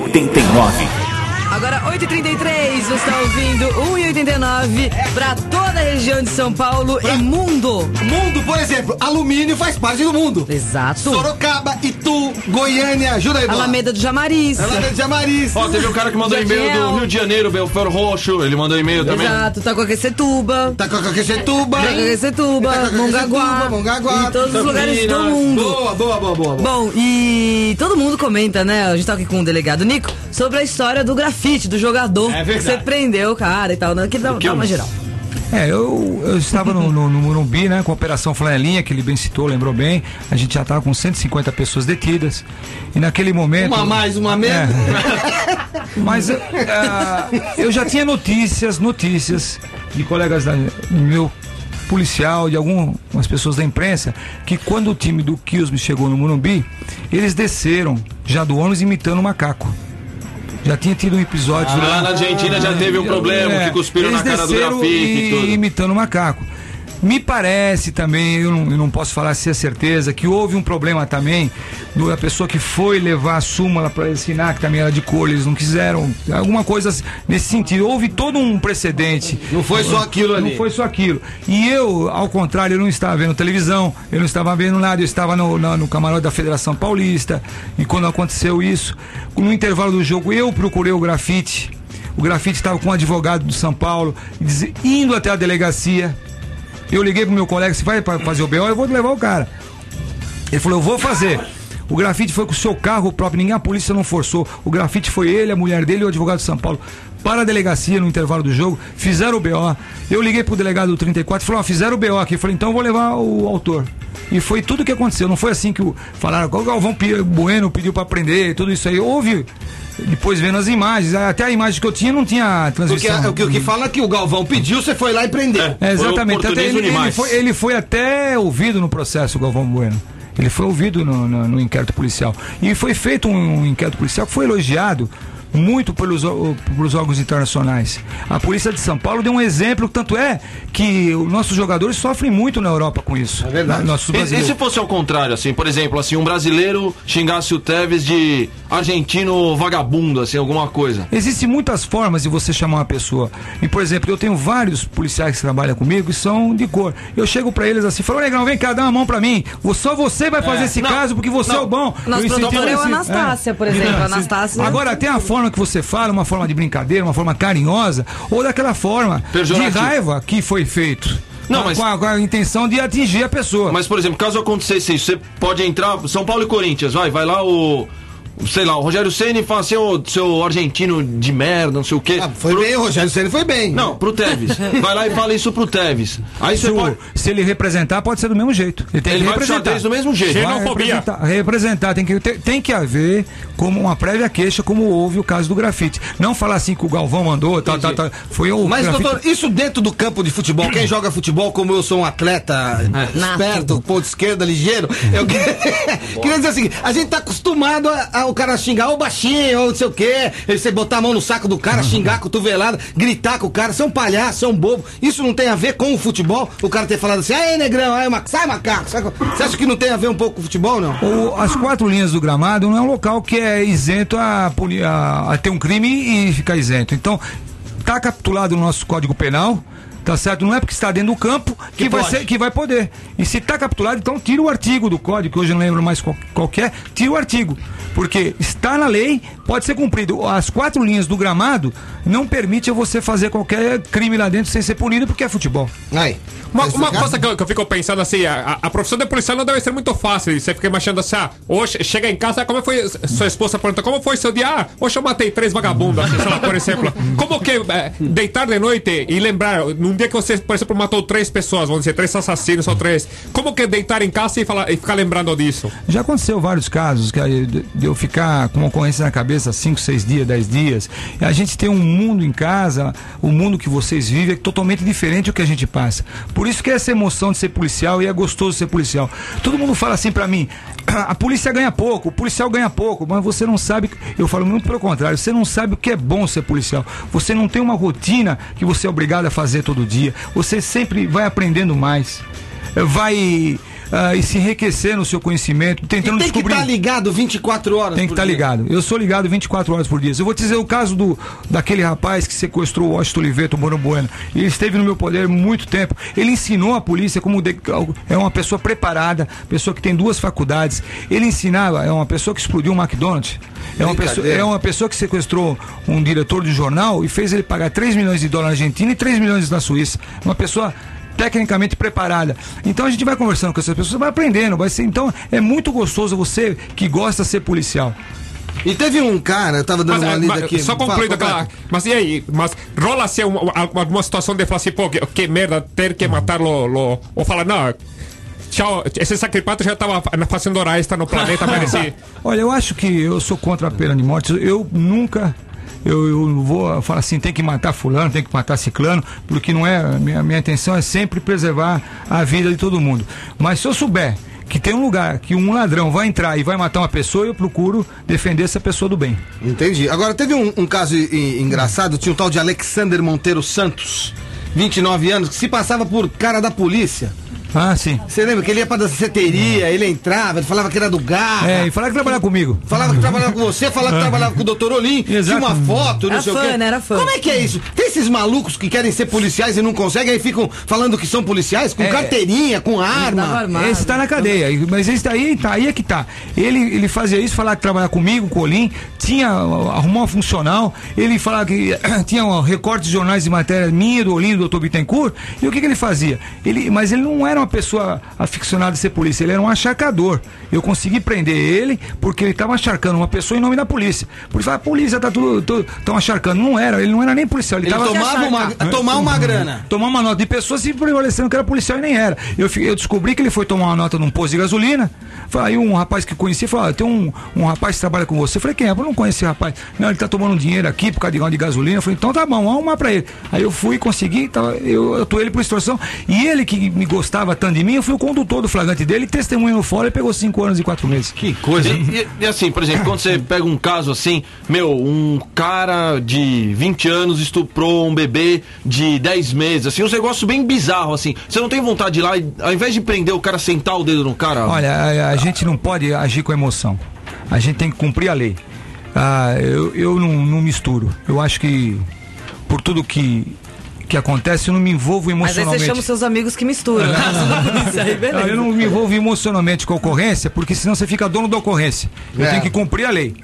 89. Agora 8h33, você está ouvindo 1,89 para toda a região de São Paulo e mundo. Mundo, por exemplo, alumínio faz parte do mundo. Exato. Sorocaba, Itu, Goiânia, Juraíba. Alameda do Jamariz. Alameda de Amaris. Ó, teve um cara que mandou e-mail do Rio de Janeiro, Belfort Roxo. Ele mandou e-mail também. Exato, tá com Tacoaquecetuba. Tá com a Caquecetuba. Tacoaquecetuba, Itacoaquecetuba, Mongaguá. Mongaguá. E todos os lugares do mundo. Boa, boa, boa, boa. boa. Bom, e todo mundo comenta, né? A gente tá aqui com o delegado Nico sobre a história do grafite, do jogador. É que você prendeu o cara e tal. né? Que dá, dá uma geral. É, eu, eu estava no, no, no Morumbi, né, com a Operação Flanelinha, que ele bem citou, lembrou bem. A gente já estava com 150 pessoas detidas. E naquele momento. Uma mais, uma menos. É. Mas ah, eu já tinha notícias, notícias de colegas da, meu policial, de algumas pessoas da imprensa, que quando o time do Kilsme chegou no Morumbi, eles desceram já do ônibus imitando um macaco. Já tinha tido um episódio Ah, lá na Argentina já teve um problema, que cuspiram na cara do grafite e imitando o macaco. Me parece também, eu não, eu não posso falar se é certeza, que houve um problema também da pessoa que foi levar a súmula para assinar, que também era de cor, eles não quiseram, alguma coisa nesse sentido. Houve todo um precedente. Não foi só aquilo ali. Não foi só aquilo. E eu, ao contrário, eu não estava vendo televisão, eu não estava vendo nada, eu estava no, na- no camarote da Federação Paulista. E quando aconteceu isso, no intervalo do jogo, eu procurei o grafite. O grafite estava com um advogado do São Paulo, indo até a delegacia. Eu liguei pro meu colega, se vai fazer o BO, eu vou levar o cara. Ele falou, eu vou fazer. O grafite foi com o seu carro próprio, ninguém, a polícia não forçou. O grafite foi ele, a mulher dele e o advogado de São Paulo para a delegacia no intervalo do jogo, fizeram o BO. Eu liguei pro delegado do 34 e falou, ó, fizeram o BO aqui. Eu falei, então eu vou levar o autor. E foi tudo que aconteceu. Não foi assim que o, falaram, o Galvão Bueno pediu para prender, tudo isso aí. Houve, depois vendo as imagens, até a imagem que eu tinha não tinha Porque transmissão. é o que, o que fala é que o Galvão pediu, você foi lá e prendeu. É, exatamente. Foi o Até ele, ele foi, ele foi até ouvido no processo, o Galvão Bueno. Ele foi ouvido no, no- no inquérito policial. E foi feito um, inquérito policial que foi elogiado muito pelos, pelos órgãos internacionais. A polícia de São Paulo deu um exemplo, tanto é que os nossos jogadores sofrem muito na Europa com isso. É verdade. Nossos E, e se fosse ao contrário, assim, por exemplo, assim, um brasileiro xingasse o Tevez de argentino vagabundo, assim, alguma coisa. Existem muitas formas de você chamar uma pessoa. E, por exemplo, eu tenho vários policiais que trabalham comigo e são de cor. Eu chego pra eles assim, falo, legal, vem cá, dá uma mão pra mim. Só você vai fazer esse Não, caso porque você não. é o bom. Nosso Eu incentivo produtor é o Anastácia, por exemplo. Não, Anastácia- Agora, tem a forma que você fala, uma forma de brincadeira, uma forma carinhosa, ou daquela forma de raiva que foi feito. Não, com, mas- com a, com a intenção de atingir a pessoa. Mas, por exemplo, caso acontecesse isso, você pode entrar, São Paulo e Corinthians, vai, vai lá o. Sei lá, o Rogério Ceni fala assim, ô, seu argentino de merda, não sei o quê. Ah, foi Pro- bem, o Rogério Ceni foi bem. Não, pro Tevez. Vai lá e fala isso pro Tevez. Aí se, pode. se ele representar, pode ser do mesmo jeito. Ele tem Ele que representar. do mesmo jeito. Xenofobia. representar, representar, tem que, ter- tem que haver como uma prévia queixa, como houve o caso do grafite. Não falar assim que o Galvão mandou, tá, tá, tá, foi o Mas, grafite- doutor, isso dentro do campo de futebol, quem joga futebol, como eu sou um atleta esperto, ponto esquerda, ligeiro, eu que- queria dizer assim, a gente tá acostumado a, a o cara xingar o baixinho, ou não sei o quê, você botar a mão no saco do cara, xingar cotovelada, gritar com o cara, ser um palhaço, ser um bobo. Isso não tem a ver com o futebol? O cara ter falado assim, aí negrão, aí, ma- sai macaco. sai co-" Você acha que não tem a ver um pouco com o futebol, não? O- as quatro linhas do gramado não é um local que é isento a, a- a ter um crime e ficar isento. Então, tá capitulado no nosso Código Penal. Tá certo? Não é porque está dentro do campo que, Que vai, pode. ser, que vai poder. E se está capturado, então tira o artigo do código, que hoje eu não lembro mais qual, qual que é, tira o artigo. Porque está na lei, pode ser cumprido. As quatro linhas do gramado não permite você fazer qualquer crime lá dentro sem ser punido, porque é futebol. Aí. Uma, Tá uma coisa que eu, que eu fico pensando assim, a, a profissão de policial não deve ser muito fácil. Você fica imaginando assim, ah, hoje chega em casa, como foi sua esposa pergunta, como foi seu dia? Ah, hoje eu matei três vagabundos, assim, lá, por exemplo. Como que é, deitar de noite e lembrar, num dia que você, por exemplo, matou três pessoas, vamos dizer, três assassinos ou três, como que deitar em casa e, falar, e ficar lembrando disso? Já aconteceu vários casos que eu ficar com uma ocorrência na cabeça 5, 6 dias, 10 dias. A gente tem um mundo em casa, o mundo que vocês vivem é totalmente diferente do que a gente passa. Por isso que é essa emoção de ser policial e é gostoso ser policial. Todo mundo fala assim pra mim: a polícia ganha pouco, o policial ganha pouco, mas você não sabe. Eu falo muito pelo contrário, você não sabe o que é bom ser policial. Você não tem uma rotina que você é obrigado a fazer todo dia. Você sempre vai aprendendo mais vai ah, e se enriquecer no seu conhecimento, E tentando tem que descobrir. estar ligado 24 horas Tem que estar dia. ligado. Eu sou ligado 24 horas por dia. Eu vou te dizer o caso do, daquele rapaz que sequestrou o Washington Oliveto, o Moro Bueno. Ele esteve no meu poder muito tempo. Ele ensinou a polícia como de- é uma pessoa preparada, pessoa que tem duas faculdades. Ele ensinava, é uma pessoa que explodiu um McDonald's. É uma, pessoa, é uma pessoa que sequestrou um diretor de jornal e fez ele pagar 3 milhões de dólares na Argentina e 3 milhões na Suíça. Uma pessoa tecnicamente preparada. Então a gente vai conversando com essas pessoas, vai aprendendo, vai ser. Então é muito gostoso você que gosta de ser policial. E teve um cara, eu tava dando Mas, uma ah, lida mas, aqui. Só concluindo aquela. Mas e aí? Mas rola uma, uma- alguma situação de falar assim, pô, que, que merda, ter que matar lo, lo- Ou falar, não. Tchau, esse sacripato já tava fazendo hora extra no planeta, mereci. Olha, eu acho que eu sou contra a pena de morte. Eu nunca. Eu, eu vou falar assim, tem que matar fulano, tem que matar ciclano, porque não é. Minha, minha intenção é sempre preservar a vida de todo mundo. Mas se eu souber que tem um lugar que um ladrão vai entrar e vai matar uma pessoa, eu procuro defender essa pessoa do bem. Entendi. Agora, teve um, um caso engraçado, tinha um tal de Alexander Monteiro Santos, 29 anos, que se passava por cara da polícia. Ah, sim. Você lembra que ele ia pra danceteria, ele entrava, ele falava que era do garra. É, e falar que trabalhar comigo. Falava que trabalhava com você, falava que trabalhava com o doutor Olim, tinha Exato. uma foto, não Era sei fã, o quê. né? Era fã. Como é que é isso? Tem esses malucos que querem ser policiais e não conseguem, aí ficam falando que são policiais, com É. carteirinha, com arma. Esse tá na cadeia, mas esse daí tá, aí é que tá. Ele, ele fazia isso, falava que trabalhava comigo, com o Olim, tinha, arrumou uma funcional, ele falava que tinha um recortes de jornais de matéria minha, do Olim, do Dr. Bittencourt, e o que, que ele fazia? Ele, mas ele não era uma pessoa aficionada a ser polícia, ele era um acharcador. Eu consegui prender ele porque ele estava acharcando uma pessoa em nome da polícia. Por isso, a polícia tá tudo, tão acharcando. Não era, ele não era nem policial, ele, Ele tava tomava uma, tomar uma grana. tomar uma nota de pessoa se prevalecendo que era policial e nem era. Eu, eu descobri que ele foi tomar uma nota num posto de gasolina. Aí um rapaz que conheci falou: ah, tem um, um rapaz que trabalha com você. Eu falei, quem é? Eu não conheço esse rapaz. Não, ele tá tomando um dinheiro aqui por causa de, de gasolina. Eu falei, então tá bom, vamos arrumar pra ele. Aí eu fui, consegui, tava, eu atuei ele por extorsão. E ele que me gostava tanto de mim, eu fui o condutor do flagrante dele, testemunha no fora e pegou cinco anos e quatro meses. Que coisa. E, e- e assim, por exemplo, quando você pega um caso assim, meu, um cara de 20 anos estuprou um bebê de 10 meses, assim, um negócio bem bizarro, assim. Você não tem vontade de ir lá e, ao invés de prender o cara, sentar o dedo no cara? Olha, a, a gente não pode agir com emoção. A gente tem que cumprir a lei. Ah, eu eu não, não misturo. Eu acho que por tudo que, que acontece, eu não me envolvo Mas aí você emocionalmente. chama os seus amigos que misturam. né? Aí, Não, beleza. eu não me envolvo emocionalmente com a ocorrência, porque senão você fica dono da ocorrência. Eu É. tenho que cumprir a lei.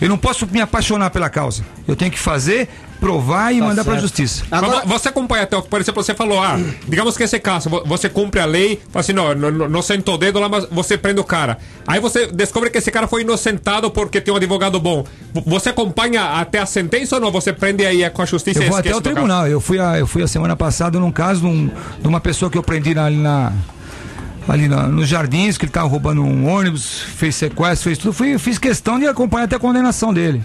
Eu não posso me apaixonar pela causa. Eu tenho que fazer, provar e mandar para a justiça. Agora- Mas você acompanha até, por exemplo, você falou, ah, digamos que esse caso, vo- você cumpre a lei, fala assim, não, não, não- sentou o dedo lá, mas você prende o cara. Aí você descobre que esse cara foi inocentado porque tem um advogado bom. Você acompanha até a sentença ou não? Você prende aí é com a justiça Eu e vou até o tribunal. Eu fui, a, eu fui a semana passada num caso de, um- de uma pessoa que eu prendi na- ali na. Ali na- nos jardins, que ele estava roubando um ônibus, fez sequestro, fez tudo. Fui, fiz questão de acompanhar até a condenação dele.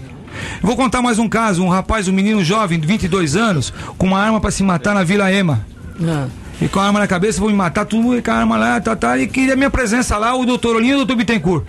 Vou contar mais um caso: um rapaz, um menino jovem, de 22 anos, com uma arma para se matar na Vila Ema. Ah. E com a arma na cabeça, vou me matar, tudo, e com a arma lá, tá, tá, e queria minha presença lá, o doutor Olinho e o doutor Bittencourt.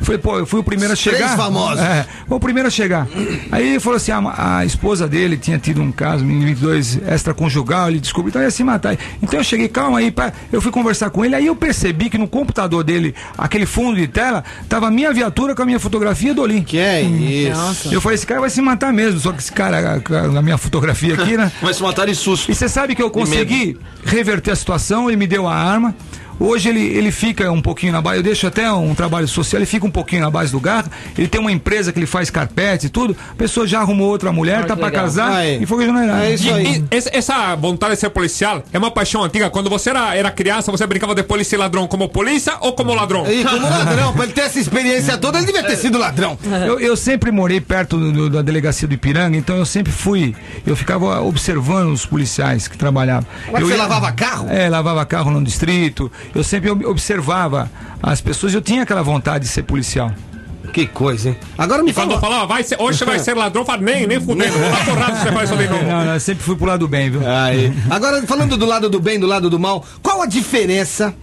Falei, pô, eu fui o primeiro a Três chegar. famosos. É, foi o primeiro a chegar. Aí ele falou assim: a, a esposa dele tinha tido um caso, em 22, extraconjugal, ele descobriu, então ia se matar. Então eu cheguei, calma aí, pá. eu fui conversar com ele, aí eu percebi que no computador dele, aquele fundo de tela, tava a minha viatura com a minha fotografia do Olim. Que é isso? Nossa. Eu falei, esse cara vai se matar mesmo, só que esse cara, na minha fotografia aqui, né? Vai se matar de susto. E você sabe que eu consegui reverter a situação, ele me deu a arma. Hoje ele, ele fica um pouquinho na base, eu deixo até um trabalho social, ele fica um pouquinho na base do gato. Ele tem uma empresa que ele faz carpete e tudo. A pessoa já arrumou outra mulher, Ah, tá legal. casar Aí. e foi generado. É isso E- aí. e esse- essa vontade de ser policial é uma paixão antiga. Quando você era, era criança, você brincava de polícia e ladrão como polícia ou como ladrão? E como ladrão, pra ele ter essa experiência toda, ele devia ter sido ladrão. Eu, eu sempre morei perto do- do- da delegacia do Ipiranga, então eu sempre fui. Eu ficava observando os policiais que trabalhavam. Mas eu você lavava carro? É, lavava carro no distrito. Eu sempre ob- observava as pessoas. Eu tinha aquela vontade de ser policial. Que coisa, hein? Agora me E quando fala. falava, vai ser, hoje você vai ser ladrão, fala, nem, nem fudendo, vou dar porrada se você faz isso de novo. Não, não, eu sempre fui pro lado do bem, viu? Aí. Agora, falando do lado do bem, do lado do mal, qual a diferença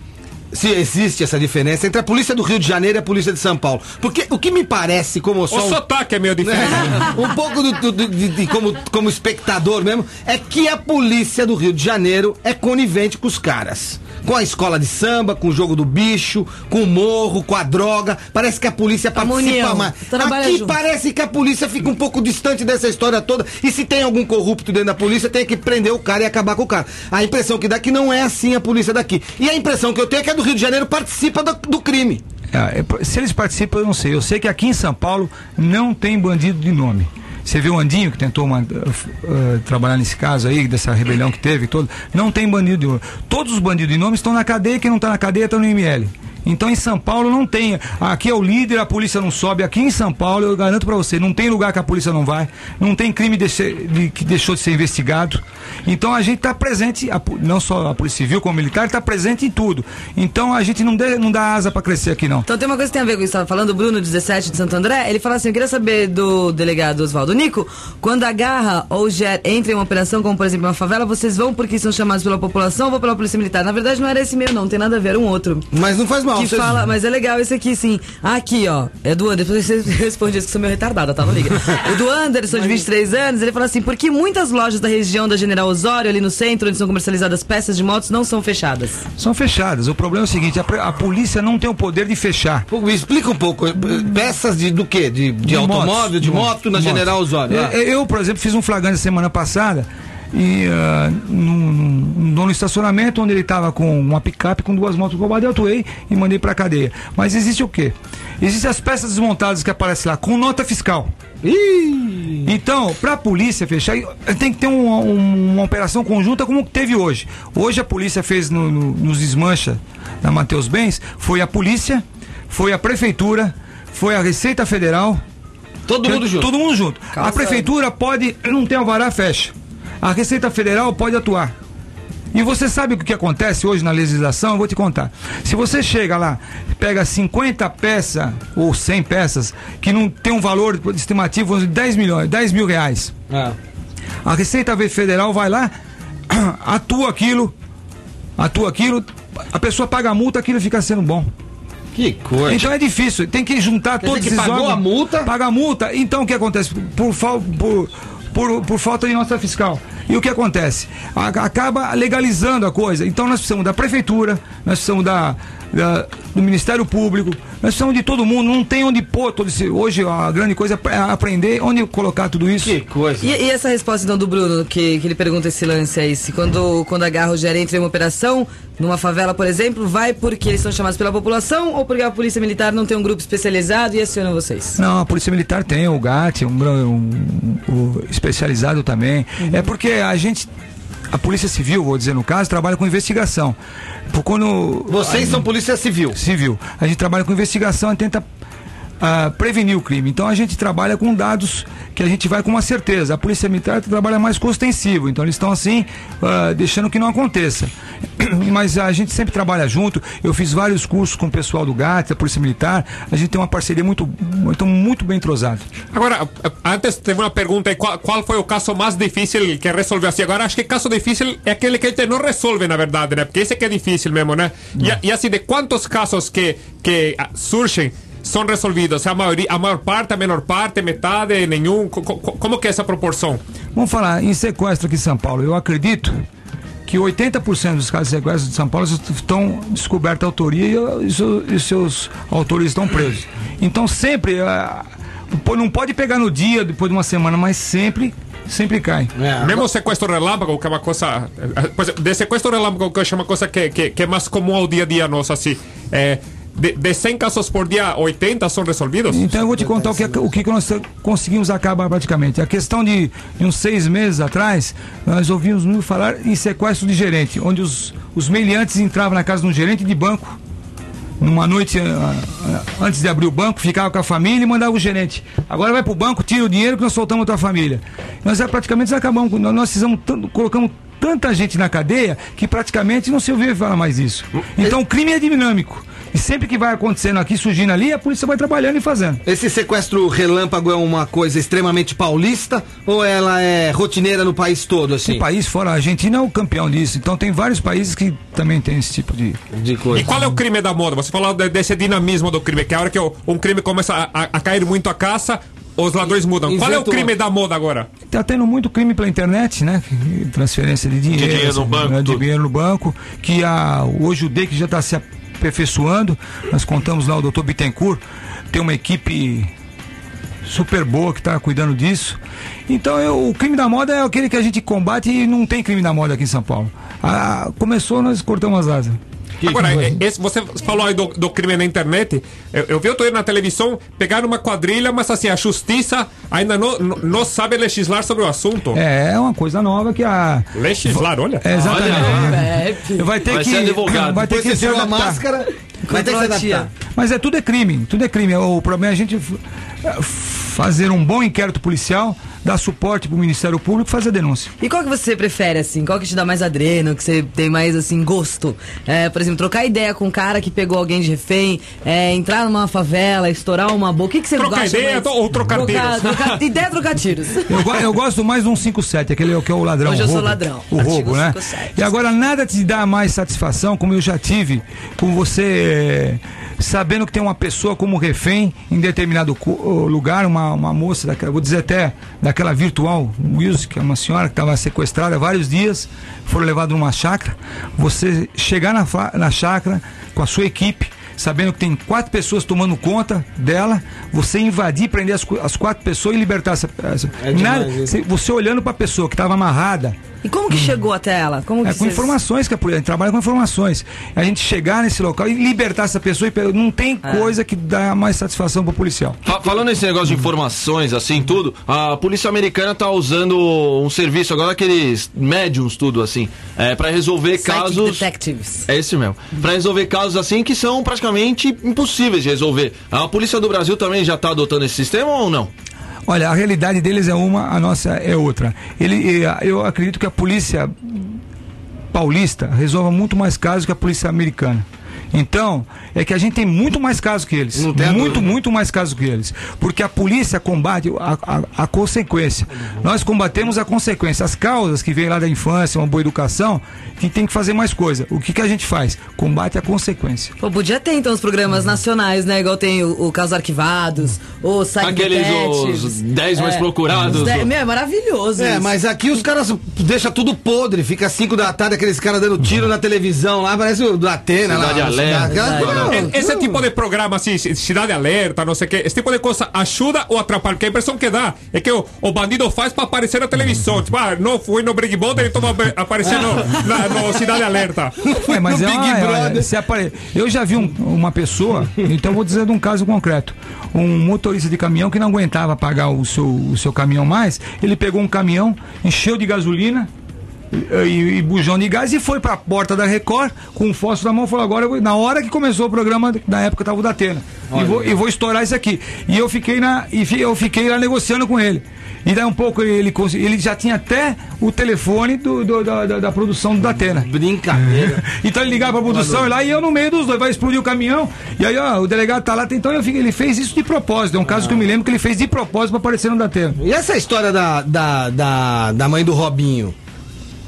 se existe essa diferença entre a polícia do Rio de Janeiro e a polícia de São Paulo. Porque o que me parece, como O só um- sotaque é meio diferente. um pouco do, do- do- de, de- como, como espectador mesmo, é que a polícia do Rio de Janeiro é conivente com os caras. Com a escola de samba, com o jogo do bicho, com o morro, com a droga. Parece que a polícia participa união, mais. Aqui junto. parece que a polícia fica um pouco distante dessa história toda. E se tem algum corrupto dentro da polícia, tem que prender o cara e acabar com o cara. A impressão que dá que não é assim a polícia daqui. E a impressão que eu tenho é que a do Rio de Janeiro participa do, do crime. É, é, se eles participam, eu não sei. Eu sei que aqui em São Paulo não tem bandido de nome. Você viu o Andinho que tentou man- uh, trabalhar nesse caso aí, dessa rebelião que teve todo. Não tem bandido de nome. Todos os bandidos de nome estão na cadeia, quem não está na cadeia está no ML. Então em São Paulo não tem. Aqui é o líder, a polícia não sobe. Aqui em São Paulo, eu garanto pra você, não tem lugar que a polícia não vai. Não tem crime deixe- de- que deixou de ser investigado. Então a gente está presente, a não só a Polícia Civil como militar, está presente em tudo. Então a gente não, dê- não dá asa para crescer aqui não. Então tem uma coisa que tem a ver com isso que você estava falando, o Bruno 17 de Santo André, ele fala assim, eu queria saber do delegado Oswaldo Nico, quando agarra ou ger, entra em uma operação, como por exemplo uma favela, vocês vão porque são chamados pela população ou vão pela polícia militar? Na verdade não era esse meio não, não tem nada a ver, era um outro. Mas não faz mal. Que vocês- fala, mas é legal esse aqui, sim. Ah, aqui, ó. É do Anderson. Você responde isso que sou meio retardada, tá? Não liga. O do Anderson, de 23 anos, ele fala assim: por que muitas lojas da região da General Osório, ali no centro, onde são comercializadas peças de motos, não são fechadas? São fechadas. O problema é o seguinte: a, a polícia não tem o poder de fechar. Pô, me explica um pouco. Peças de, do quê? De, de, motos, automóvel, de, moto na motos. General Osório. Eu, Ah. eu, por exemplo, fiz um flagrante semana passada e ah, num, num, num estacionamento onde ele estava com uma picape com duas motos roubadas, eu atuei e mandei pra cadeia. Mas existe o quê? Existem as peças desmontadas que aparecem lá com nota fiscal. Então, para a polícia fechar, tem que ter um- um- uma operação conjunta como teve hoje. Hoje a polícia fez no, no- nos desmancha da Mateus Bens, foi a polícia, foi a prefeitura, foi a Receita Federal. Todo mundo junto. Todo mundo junto. A prefeitura pode, não tem alvará, fecha. A Receita Federal pode atuar. E você sabe o que acontece hoje na legislação? Eu vou te contar. Se você chega lá, pega 50 peças ou 100 peças que não tem um valor estimativo dizer, 10 milhões, 10 mil reais. Ah. A Receita Federal vai lá, atua aquilo, atua aquilo, a pessoa paga a multa, aquilo fica sendo bom. Que coisa. Então é difícil, tem que juntar Quer todos dizer que esses pagou órgãos. a multa? Paga a multa. Então o que acontece? Por, fal- por, por, por falta de nota fiscal. E o que acontece? Acaba legalizando a coisa. Então nós precisamos da prefeitura, nós precisamos da, da- do Ministério Público, nós precisamos de todo mundo. Não tem onde pôr todo esse. Hoje a grande coisa é aprender onde colocar tudo isso. Que coisa. E, e essa resposta então do Bruno, que, que ele pergunta esse lance aí, se quando, quando agarra o gerente entra em uma operação, numa favela, por exemplo, vai porque eles são chamados pela população ou porque a polícia militar não tem um grupo especializado e aciona vocês? Não, a Polícia Militar tem, o GAT, um, gran- um- um especializado também. É porque a gente. A Polícia Civil, vou dizer no caso, trabalha com investigação. Por quando. Vocês são polícia civil. Civil. A gente trabalha com investigação e tenta ah, prevenir o crime. Então a gente trabalha com dados que a gente vai com uma certeza. A Polícia Militar trabalha mais com ostensivo. Então eles estão assim, ah, deixando que não aconteça. Mas a gente sempre trabalha junto. Eu fiz vários cursos com o pessoal do GAT, da Polícia Militar. A gente tem uma parceria muito, muito, muito bem entrosada. Agora, antes teve uma pergunta aí, qual, qual foi o caso mais difícil que resolveu assim? Agora, acho que caso difícil é aquele que a gente não resolve, na verdade, né? Porque esse que é difícil mesmo, né? E, e assim, de quantos casos que, que ah, surgem são resolvidos? A, maioria, a maior parte, a menor parte, metade, nenhum? Co- co- como que é essa proporção? Vamos falar em sequestro aqui em São Paulo. Eu acredito que 80% dos casos de sequestro de São Paulo estão descoberta a autoria e, os seus- e seus autores estão presos. Então sempre pô, não pode pegar no dia depois de uma semana, mas sempre sempre cai. Mesmo o sequestro relâmpago, que é uma coisa. eh, Por exemplo, de sequestro relâmpago, que eu acho uma coisa que, que, que é mais comum ao dia a dia nosso, assim. É, de, de 100 casos por dia, 80 são resolvidos? Então eu vou te contar o que, o que nós conseguimos acabar praticamente. A questão de, de uns seis meses atrás, nós ouvimos muito falar em sequestro de gerente, onde os, os meliantes entravam na casa de um gerente de banco, numa noite ah, ah, antes de abrir o banco, ficava com a família e mandava o gerente. Agora vai pro banco, tira o dinheiro que nós soltamos a tua família. Nós já praticamente acabamos, nós, fizemos, colocamos tanta gente na cadeia que praticamente não se ouviu falar mais isso. Então o crime é dinâmico. E sempre que vai acontecendo aqui, surgindo ali, a polícia vai trabalhando e fazendo. Esse sequestro relâmpago é uma coisa extremamente paulista ou ela é rotineira no país todo, assim? O país fora a Argentina é o campeão disso. Então tem vários países que também tem esse tipo de, de E qual é o crime da moda? Você falou de- desse dinamismo do crime, que é a hora que o- um crime começa a, a- a cair muito a caça, os ladrões mudam. Qual é o crime da moda agora? Tá tendo muito crime pela internet, né? Transferência de dinheiro, De dinheiro no banco, né? dinheiro no banco, que a, hoje o DEC já está se aperfeiçoando. Nós contamos lá o doutor Bittencourt, tem uma equipe super boa que está cuidando disso. Então eu- o crime da moda é aquele que a gente combate e não tem crime da moda aqui em São Paulo. Ah, começou, nós cortamos as asas. Agora, é- esse, você falou aí do, do crime na internet. Eu, eu vi outro dia na televisão pegar uma quadrilha, mas assim, a justiça ainda não, não, não sabe legislar sobre o assunto. É, é uma coisa nova que a. Legislar, olha. É, exatamente. Vai ter Vai que. ser advogado. Vai ter Depois que você se tira a adaptar. máscara, vai ter que se adaptar. Mas é tudo é crime, tudo é crime. O problema é a gente fazer um bom inquérito policial, dar suporte pro Ministério Público fazer a denúncia. E qual que você prefere, assim? Qual que te dá mais adreno, que você tem mais, assim, gosto? É, por exemplo, trocar ideia com um cara que pegou alguém de refém, é, entrar numa favela, estourar uma boca. O que, que você Trocar gosta ideia mais? ou trocar Trocar- tiros? trocar- Ideia é trocar tiros. Eu, eu gosto mais de um 57, aquele que é o ladrão. Hoje o eu sou roubo, ladrão. O roubo, né? 57. E agora nada te dá mais satisfação, como eu já tive, com você eh, sabendo que tem uma pessoa como refém em determinado lugar, uma, uma moça, daquela, vou dizer até daquela virtual music, é uma senhora que estava sequestrada há vários dias, foram levados numa chácara. Você chegar na, na chácara com a sua equipe, sabendo que tem quatro pessoas tomando conta dela, você invadir, prender as, as quatro pessoas e libertar essa. essa É demais nada, você olhando para a pessoa que estava amarrada. E como que chegou até ela? Como É com você- informações que a polícia a gente trabalha com informações. A gente chegar nesse local e libertar essa pessoa e não tem É. coisa que dá mais satisfação pro policial. Fa- Falando nesse negócio de informações, assim, tudo, a polícia americana tá usando um serviço agora, aqueles médiums, tudo assim, é, para resolver Psychic casos. Detectives. É esse mesmo. Pra resolver casos assim que são praticamente impossíveis de resolver. A polícia do Brasil também já tá adotando esse sistema ou não? Olha, a realidade deles é uma, a nossa é outra. Ele, eh, eu acredito que a polícia paulista resolva muito mais casos que a polícia americana. Então, é que a gente tem muito mais casos que eles. Muito, dúvida. muito mais casos que eles. Porque a polícia combate a, a- a consequência. Nós combatemos a consequência. As causas que vêm lá da infância, uma boa educação, que tem que fazer mais coisa. O que, que a gente faz? Combate a consequência. Pô, podia ter então os programas nacionais, né? Igual tem o, o Casos Arquivados, o Psychic Aqueles, Detectives. os 10 mais procurados. os dez- Meu, é maravilhoso. É, isso. mas aqui os caras deixam tudo podre. Fica 5 da tarde, aqueles caras dando tiro na televisão lá, parece o do Atena Cidade lá. Alerta. Não, E- Esse tipo de programa, assim, Cidade Alerta, não sei o que, esse tipo de coisa ajuda ou atrapalha? Porque a impressão que dá é que o, o bandido faz pra aparecer na televisão. Tipo, ah, não fui no Big Brother, ele toma aparecer no, na, no Cidade Alerta. É, mas No é Big é, Brother. se apare- Eu já vi um- uma pessoa, então vou dizer de um caso concreto. Um motorista de caminhão que não aguentava pagar o seu, o seu caminhão mais, ele pegou um caminhão, encheu de gasolina. E, e- bujão de gás e foi pra porta da Record com um fósforo na mão e falou: Agora, vou- na hora que começou o programa, na época tava o da Atena, e vou, e vou estourar isso aqui. E eu fiquei, na, e fi- eu fiquei lá negociando com ele. E daí um pouco ele, ele já tinha até o telefone do, do- da, da- da produção do Datena. Brincadeira. Então ele ligava pra produção e lá e eu no meio dos dois, vai explodir o caminhão. E aí, ó, o delegado tá lá, então eu fico, ele fez isso de propósito. É um caso que eu me lembro que ele fez de propósito pra aparecer no Datena. E essa história da, da, da, da mãe do Robinho?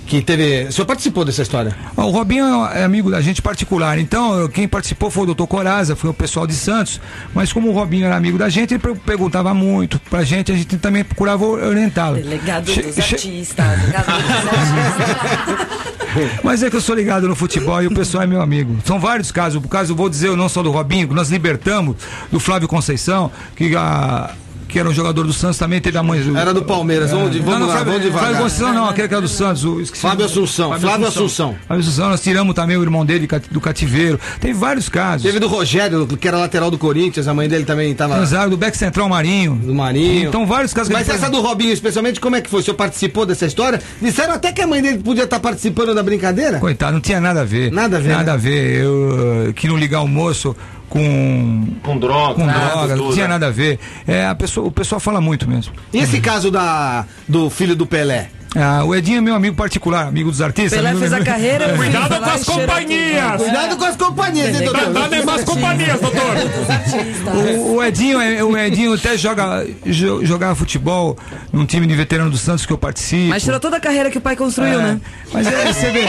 Que teve. O senhor participou dessa história? O Robinho é amigo da gente particular, então eu- quem participou foi o doutor Coraza, foi o pessoal de Santos, mas como o Robinho era amigo da gente, ele per- perguntava muito pra gente, a gente também procurava orientá-lo. Delegado Che- dos artistas. Delegado dos artistas. Mas é que eu sou ligado no futebol e o pessoal é meu amigo. São vários casos. O caso, eu vou dizer, não só do Robinho, que nós libertamos do Flávio Conceição, que, a, que era um jogador do Santos também, teve a mãe. Era do Palmeiras, vamos de- vamos não, lá, Flávio, vamos devagar. Flávio não, aquele que era do Santos. o- esqueci Flávio. Assunção, Flávio Assunção. Flávio Assunção, nós tiramos também o irmão dele do cativeiro. Teve vários casos. Teve do Rogério, que era lateral do Corinthians, a mãe dele também tava. Exato, do Beck Central Marinho. Do Marinho. Então, vários casos Mas essa do Robinho, especialmente, como é que foi? O senhor participou dessa história? Disseram até que a mãe dele podia estar participando da brincadeira? Coitado, não tinha nada a ver. Nada a ver, Nada né? a ver. Eu uh, que não ligar o moço com. Com droga. Com né, droga, não tinha nada a ver. É, a pessoa, o pessoal fala muito mesmo. E esse caso da, do filho do Pelé? Ah, o Edinho é meu amigo particular, amigo dos artistas. Pelé amigo- fez a carreira. É. Cuidado com as companhias. Cuidado com as companhias, hein, Tá doutor? dando mais companhias, doutor. O, o Edinho, é- o Edinho até joga, jo- jogava futebol num time de veterano do Santos que eu participo. Mas tirou toda a carreira que o pai construiu, É, né? Mas é, você vê.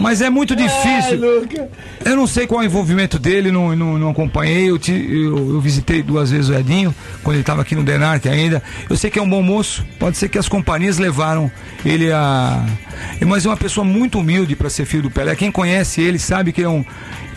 Mas é muito difícil. Eu não sei qual é o envolvimento dele, não, não, não acompanhei. Eu, ti- eu- eu visitei duas vezes o Edinho, quando ele estava aqui no Denarc ainda. Eu sei que é um bom moço, pode ser que as companhias levaram ele a. Mas é uma pessoa muito humilde para ser filho do Pelé. Quem conhece ele sabe que é um.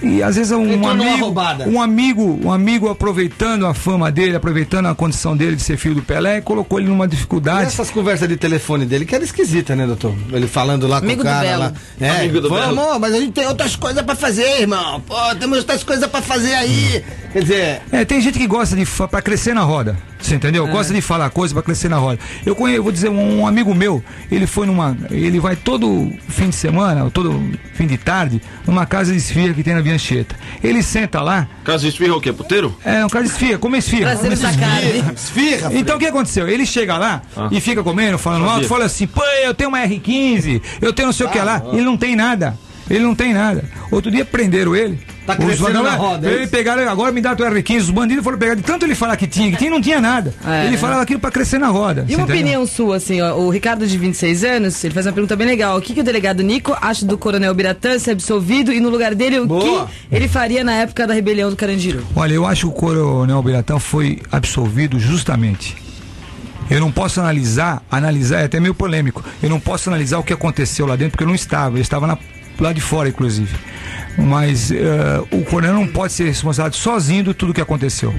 E às vezes é um Entrou amigo, um amigo, um amigo aproveitando a fama dele, aproveitando a condição dele de ser filho do Pelé, colocou ele numa E dificuldade. essas conversas de telefone dele, que era esquisita, né, doutor? Ele falando lá Amigo com o do cara Belo. lá. É, Amigo do falou, Belo. amor, mas a gente tem outras coisas pra fazer, irmão. Pô, temos outras coisas pra fazer aí. Quer dizer, É, tem gente que gosta de pra crescer na roda. Você entendeu? Gosta de falar coisa pra crescer na roda. Eu conheço, vou dizer, um, um amigo meu, ele foi numa. Ele vai todo fim de semana, ou todo fim de tarde, numa casa de esfirra que tem na Biancheta. Ele senta lá, Caso de esfirra o quê? Puteiro? é um casa de esfirra, come esfirra. Prazer come essa carne. esfirra. Então o que aconteceu? Ele chega lá e fica comendo, falando Sabia. alto, fala assim, pô, eu tenho uma R15, eu tenho não sei o que lá. Ele não tem nada. Ele não tem nada. Outro dia prenderam ele. Tá crescendo na roda, é Ele isso? pegaram, agora me dá tua R15. Os bandidos foram pegar de tanto ele falar que tinha, que tinha, não tinha nada. É. Ele falava aquilo pra crescer na roda. E uma entendeu? opinião sua, assim, ó, o Ricardo de 26 anos, ele faz uma pergunta bem legal. O que, que o delegado Nico acha do coronel Biratã ser absolvido e no lugar dele, o Boa. que ele faria na época da rebelião do Carandiru? Olha, eu acho que o coronel Biratã foi absolvido justamente. Eu não posso analisar, analisar é até meio polêmico. Eu não posso analisar o que aconteceu lá dentro porque eu não estava. Eu estava na- lá de fora, inclusive. Mas eh, o coronel não pode ser responsável sozinho de tudo que aconteceu.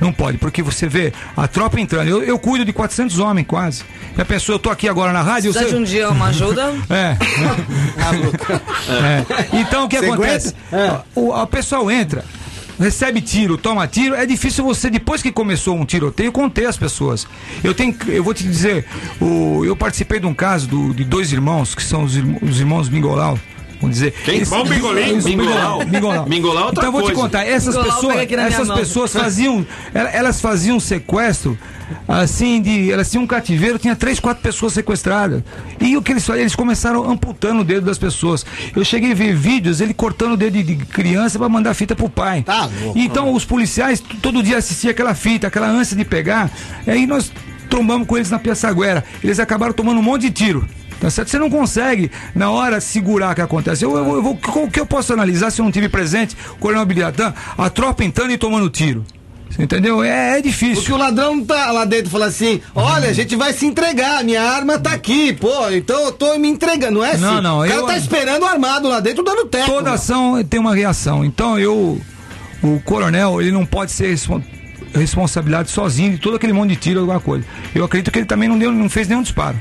Não pode, porque você vê a tropa entrando. Eu, eu cuido de 400 homens quase. Já pensou, eu tô aqui agora na rádio. Precisa de você- um dia uma ajuda? é. É. Então o que Você acontece? aguenta? O, o pessoal entra, recebe tiro, toma tiro. É difícil você, depois que começou um tiroteio, conter as pessoas. Eu tenho, eu vou te dizer, o, eu participei de um caso do- de dois irmãos, que são os, os irmãos Bingolau. Vamos dizer. Quem? Eles- Irmão Bingolim? Bingolau. Bingolau. Bingolau outra Então eu vou te coisa. contar, essas Bingolau pessoas, essas mão. pessoas faziam, el- elas faziam sequestro assim de, elas tinham um cativeiro, tinha três, quatro pessoas sequestradas. E o que eles faziam, eles começaram amputando o dedo das pessoas. Eu cheguei a ver vídeos ele cortando o dedo de, criança para mandar fita pro pai. Tá louco. Então os policiais todo dia assistiam aquela fita, aquela ânsia de pegar. Aí nós trombamos com eles na Piaçaguera. Eles acabaram tomando um monte de tiro. Tá certo? Você não consegue, na hora, segurar o que acontece. Eu, eu, eu o que eu posso analisar se eu não tive presente, o Coronel Bilhatã, a tropa entrando e tomando tiro. Você entendeu? É, é difícil. Porque o ladrão tá lá dentro e fala assim: olha, a gente vai se entregar, minha arma tá aqui, pô, então eu tô me entregando, não é assim? Não, não, O cara eu- tá esperando armado lá dentro dando teco. Toda ação tem uma reação. Então eu. O coronel, ele não pode ser respon- responsabilidade sozinho de todo aquele monte de tiro, alguma coisa. Eu acredito que ele também não, deu, não fez nenhum disparo.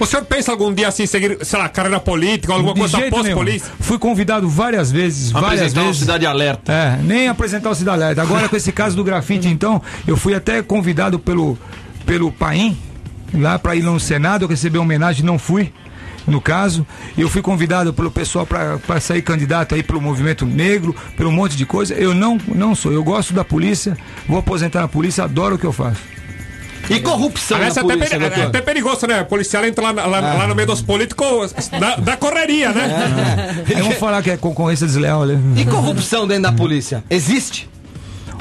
O senhor pensa algum dia assim, seguir, sei lá, carreira política, alguma De coisa jeito nenhum. pós-polícia? Fui convidado várias vezes, várias Apresentar o vezes. Cidade Alerta. É, nem apresentar o Cidade Alerta. Agora com esse caso do grafite, então, eu fui até convidado pelo, pelo Paim, lá para ir no Senado, eu recebi uma homenagem, não fui. No caso, eu fui convidado pelo pessoal para sair candidato aí pelo movimento negro, pelo monte de coisa. Eu não, não sou. Eu gosto da polícia, vou aposentar na polícia, adoro o que eu faço. E corrupção Aliás, na é até, polícia, peri- é até perigoso, né? O policial entra lá, lá, lá no meio dos políticos da, da correria, né? Aí vamos falar que é concorrência desleal, né? E corrupção dentro da polícia? Existe?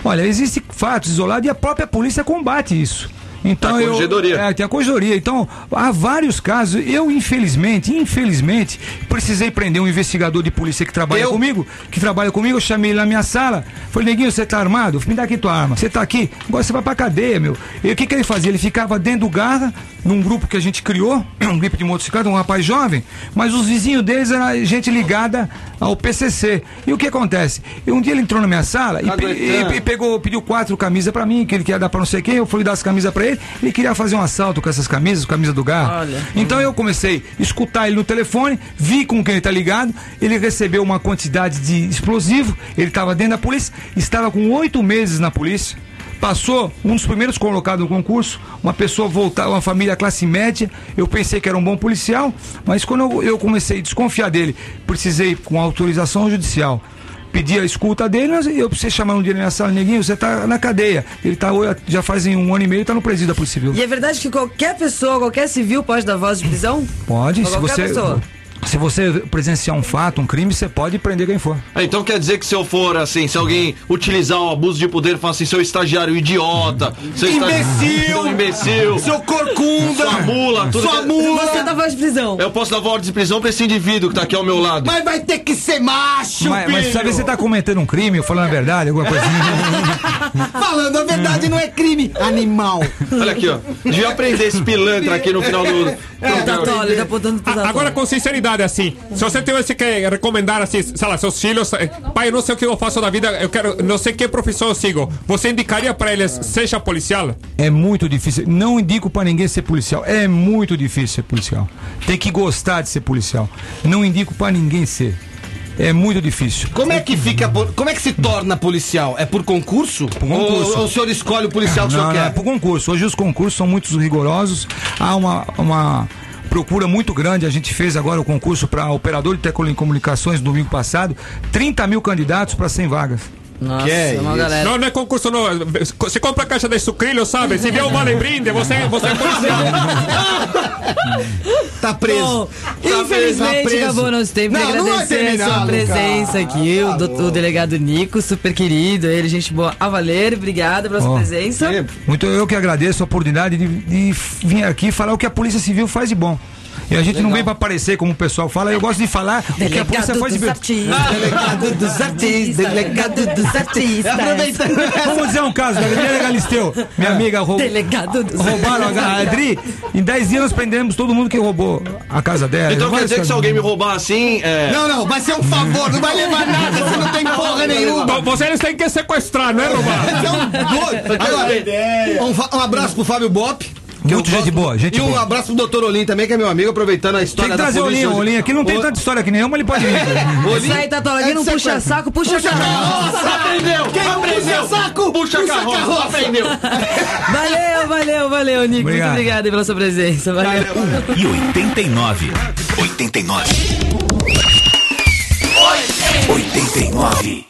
Olha, existem fatos isolados e a própria polícia combate isso. Então A eu, corregedoria. É, tem a corregedoria. Então, há vários casos. Eu, infelizmente, infelizmente, precisei prender um investigador de polícia que trabalha Eu? comigo, que trabalha comigo, eu chamei ele na minha sala. Falei, neguinho, você tá armado? Me dá aqui tua arma. Você tá aqui? Agora você vai pra cadeia, meu. E o que que ele fazia? Ele ficava dentro do garra, num grupo que a gente criou, um grupo de motocicleta, um rapaz jovem, mas os vizinhos deles eram gente ligada ao PCC. E o que acontece? E um dia ele entrou na minha sala e, pe- e- e pegou, pediu quatro camisas pra mim, que ele queria dar pra não sei quem, eu fui dar as camisas pra ele, ele queria fazer um assalto com essas camisas, camisa do garra. Olha. Então eu comecei a escutar ele no telefone, vi com quem ele tá ligado, ele recebeu uma quantidade de explosivo, ele estava dentro da polícia, estava com oito meses na polícia. Passou um dos primeiros colocados no concurso, uma pessoa voltar, uma família classe média. Eu pensei que era um bom policial, mas quando eu, eu comecei a desconfiar dele, precisei com autorização judicial pedir a escuta dele, mas eu você chamar um dia na sala, neguinho, você tá na cadeia. Ele tá já faz um ano e meio, tá no presídio da Polícia Civil. E é verdade que qualquer pessoa, qualquer civil pode dar voz de prisão? Pode, Pra se qualquer você. pessoa. Se você presenciar um fato, um crime, você pode prender quem for. É, então quer dizer que se eu for assim, se alguém utilizar o abuso de poder, falar assim, seu estagiário idiota, seu Imbecil! seu imbecil, Seu corcunda! sua mula, tudo Sua que- mula! Você dá voz de prisão. Eu posso dar voz de prisão pra esse indivíduo que tá aqui ao meu lado. Mas vai ter que ser macho, Mas, mas sabe, você tá cometendo um crime, ou falando a verdade, alguma coisinha. Falando a verdade não é crime, animal! Olha aqui, ó. Devia aprender esse pilantra aqui no final do. Ele tá ele tá apontando. Agora, com sinceridade, assim, se você tivesse que recomendar, assim, sei lá, seus filhos, eh, pai, eu não sei o que eu faço da vida, eu quero, não sei que profissão eu sigo, você indicaria pra eles, seja policial? É muito difícil. Não indico pra ninguém ser policial. É muito difícil ser policial. Tem que gostar de ser policial. Não indico pra ninguém ser. É muito difícil. Como é que fica, como é que se torna policial? É por concurso? Por concurso. Ou, ou o senhor escolhe o policial que o Não, senhor não, é quer? por concurso. Hoje os concursos são muito rigorosos. Há uma, uma procura muito grande. A gente fez agora o concurso para operador de telecomunicações no domingo passado. 30 mil candidatos para 100 vagas. Nossa, Que é uma isso? galera. Não, não é concurso, não. Você compra a caixa de sucrilho, sabe? Se vier um vale brinde, você, você é policial. Tá preso. Bom, Tá infelizmente preso. acabou nosso tempo. Não, Queria não agradecer a sua presença aqui, o, do- o delegado Nico, super querido, ele, gente boa a valer. Obrigada pela sua presença. Muito eu que agradeço a oportunidade de, de vir aqui falar o que a Polícia Civil faz de bom. E a gente não vem pra aparecer como o pessoal fala, eu gosto de falar o que a polícia Delegado faz de artistas. Delegado dos artistas, delegado dos artistas. Aproveitando Vamos dizer um caso da Adriana Galisteu, minha amiga roubou. Delegado dos Roubaram a Adri. Em 10 dias nós prendemos todo mundo que roubou a casa dela. Então quer dizer que se alguém me roubar assim, é. Não, não, vai ser um favor, não vai levar nada, você não tem porra nenhuma. Vocês têm que sequestrar, não é doido. Agora, um, um abraço pro Fábio Bop. Que Muito gente boa, gente E um boa. abraço pro doutor Olim também, que é meu amigo, aproveitando a Tem história que da trazer o polícia. Olinho, o Olinho aqui não tem O- tanta história que mas ele pode vir. Isso aí, Tató, aqui É não puxa saco, puxa Puxa carroça. carroça! Aprendeu! Quem não Aprendeu! puxa saco? Puxa carroça! Aprendeu! Valeu, valeu, valeu, Nico. Obrigado. Muito obrigado pela sua presença. Valeu. E 89. 89. 89.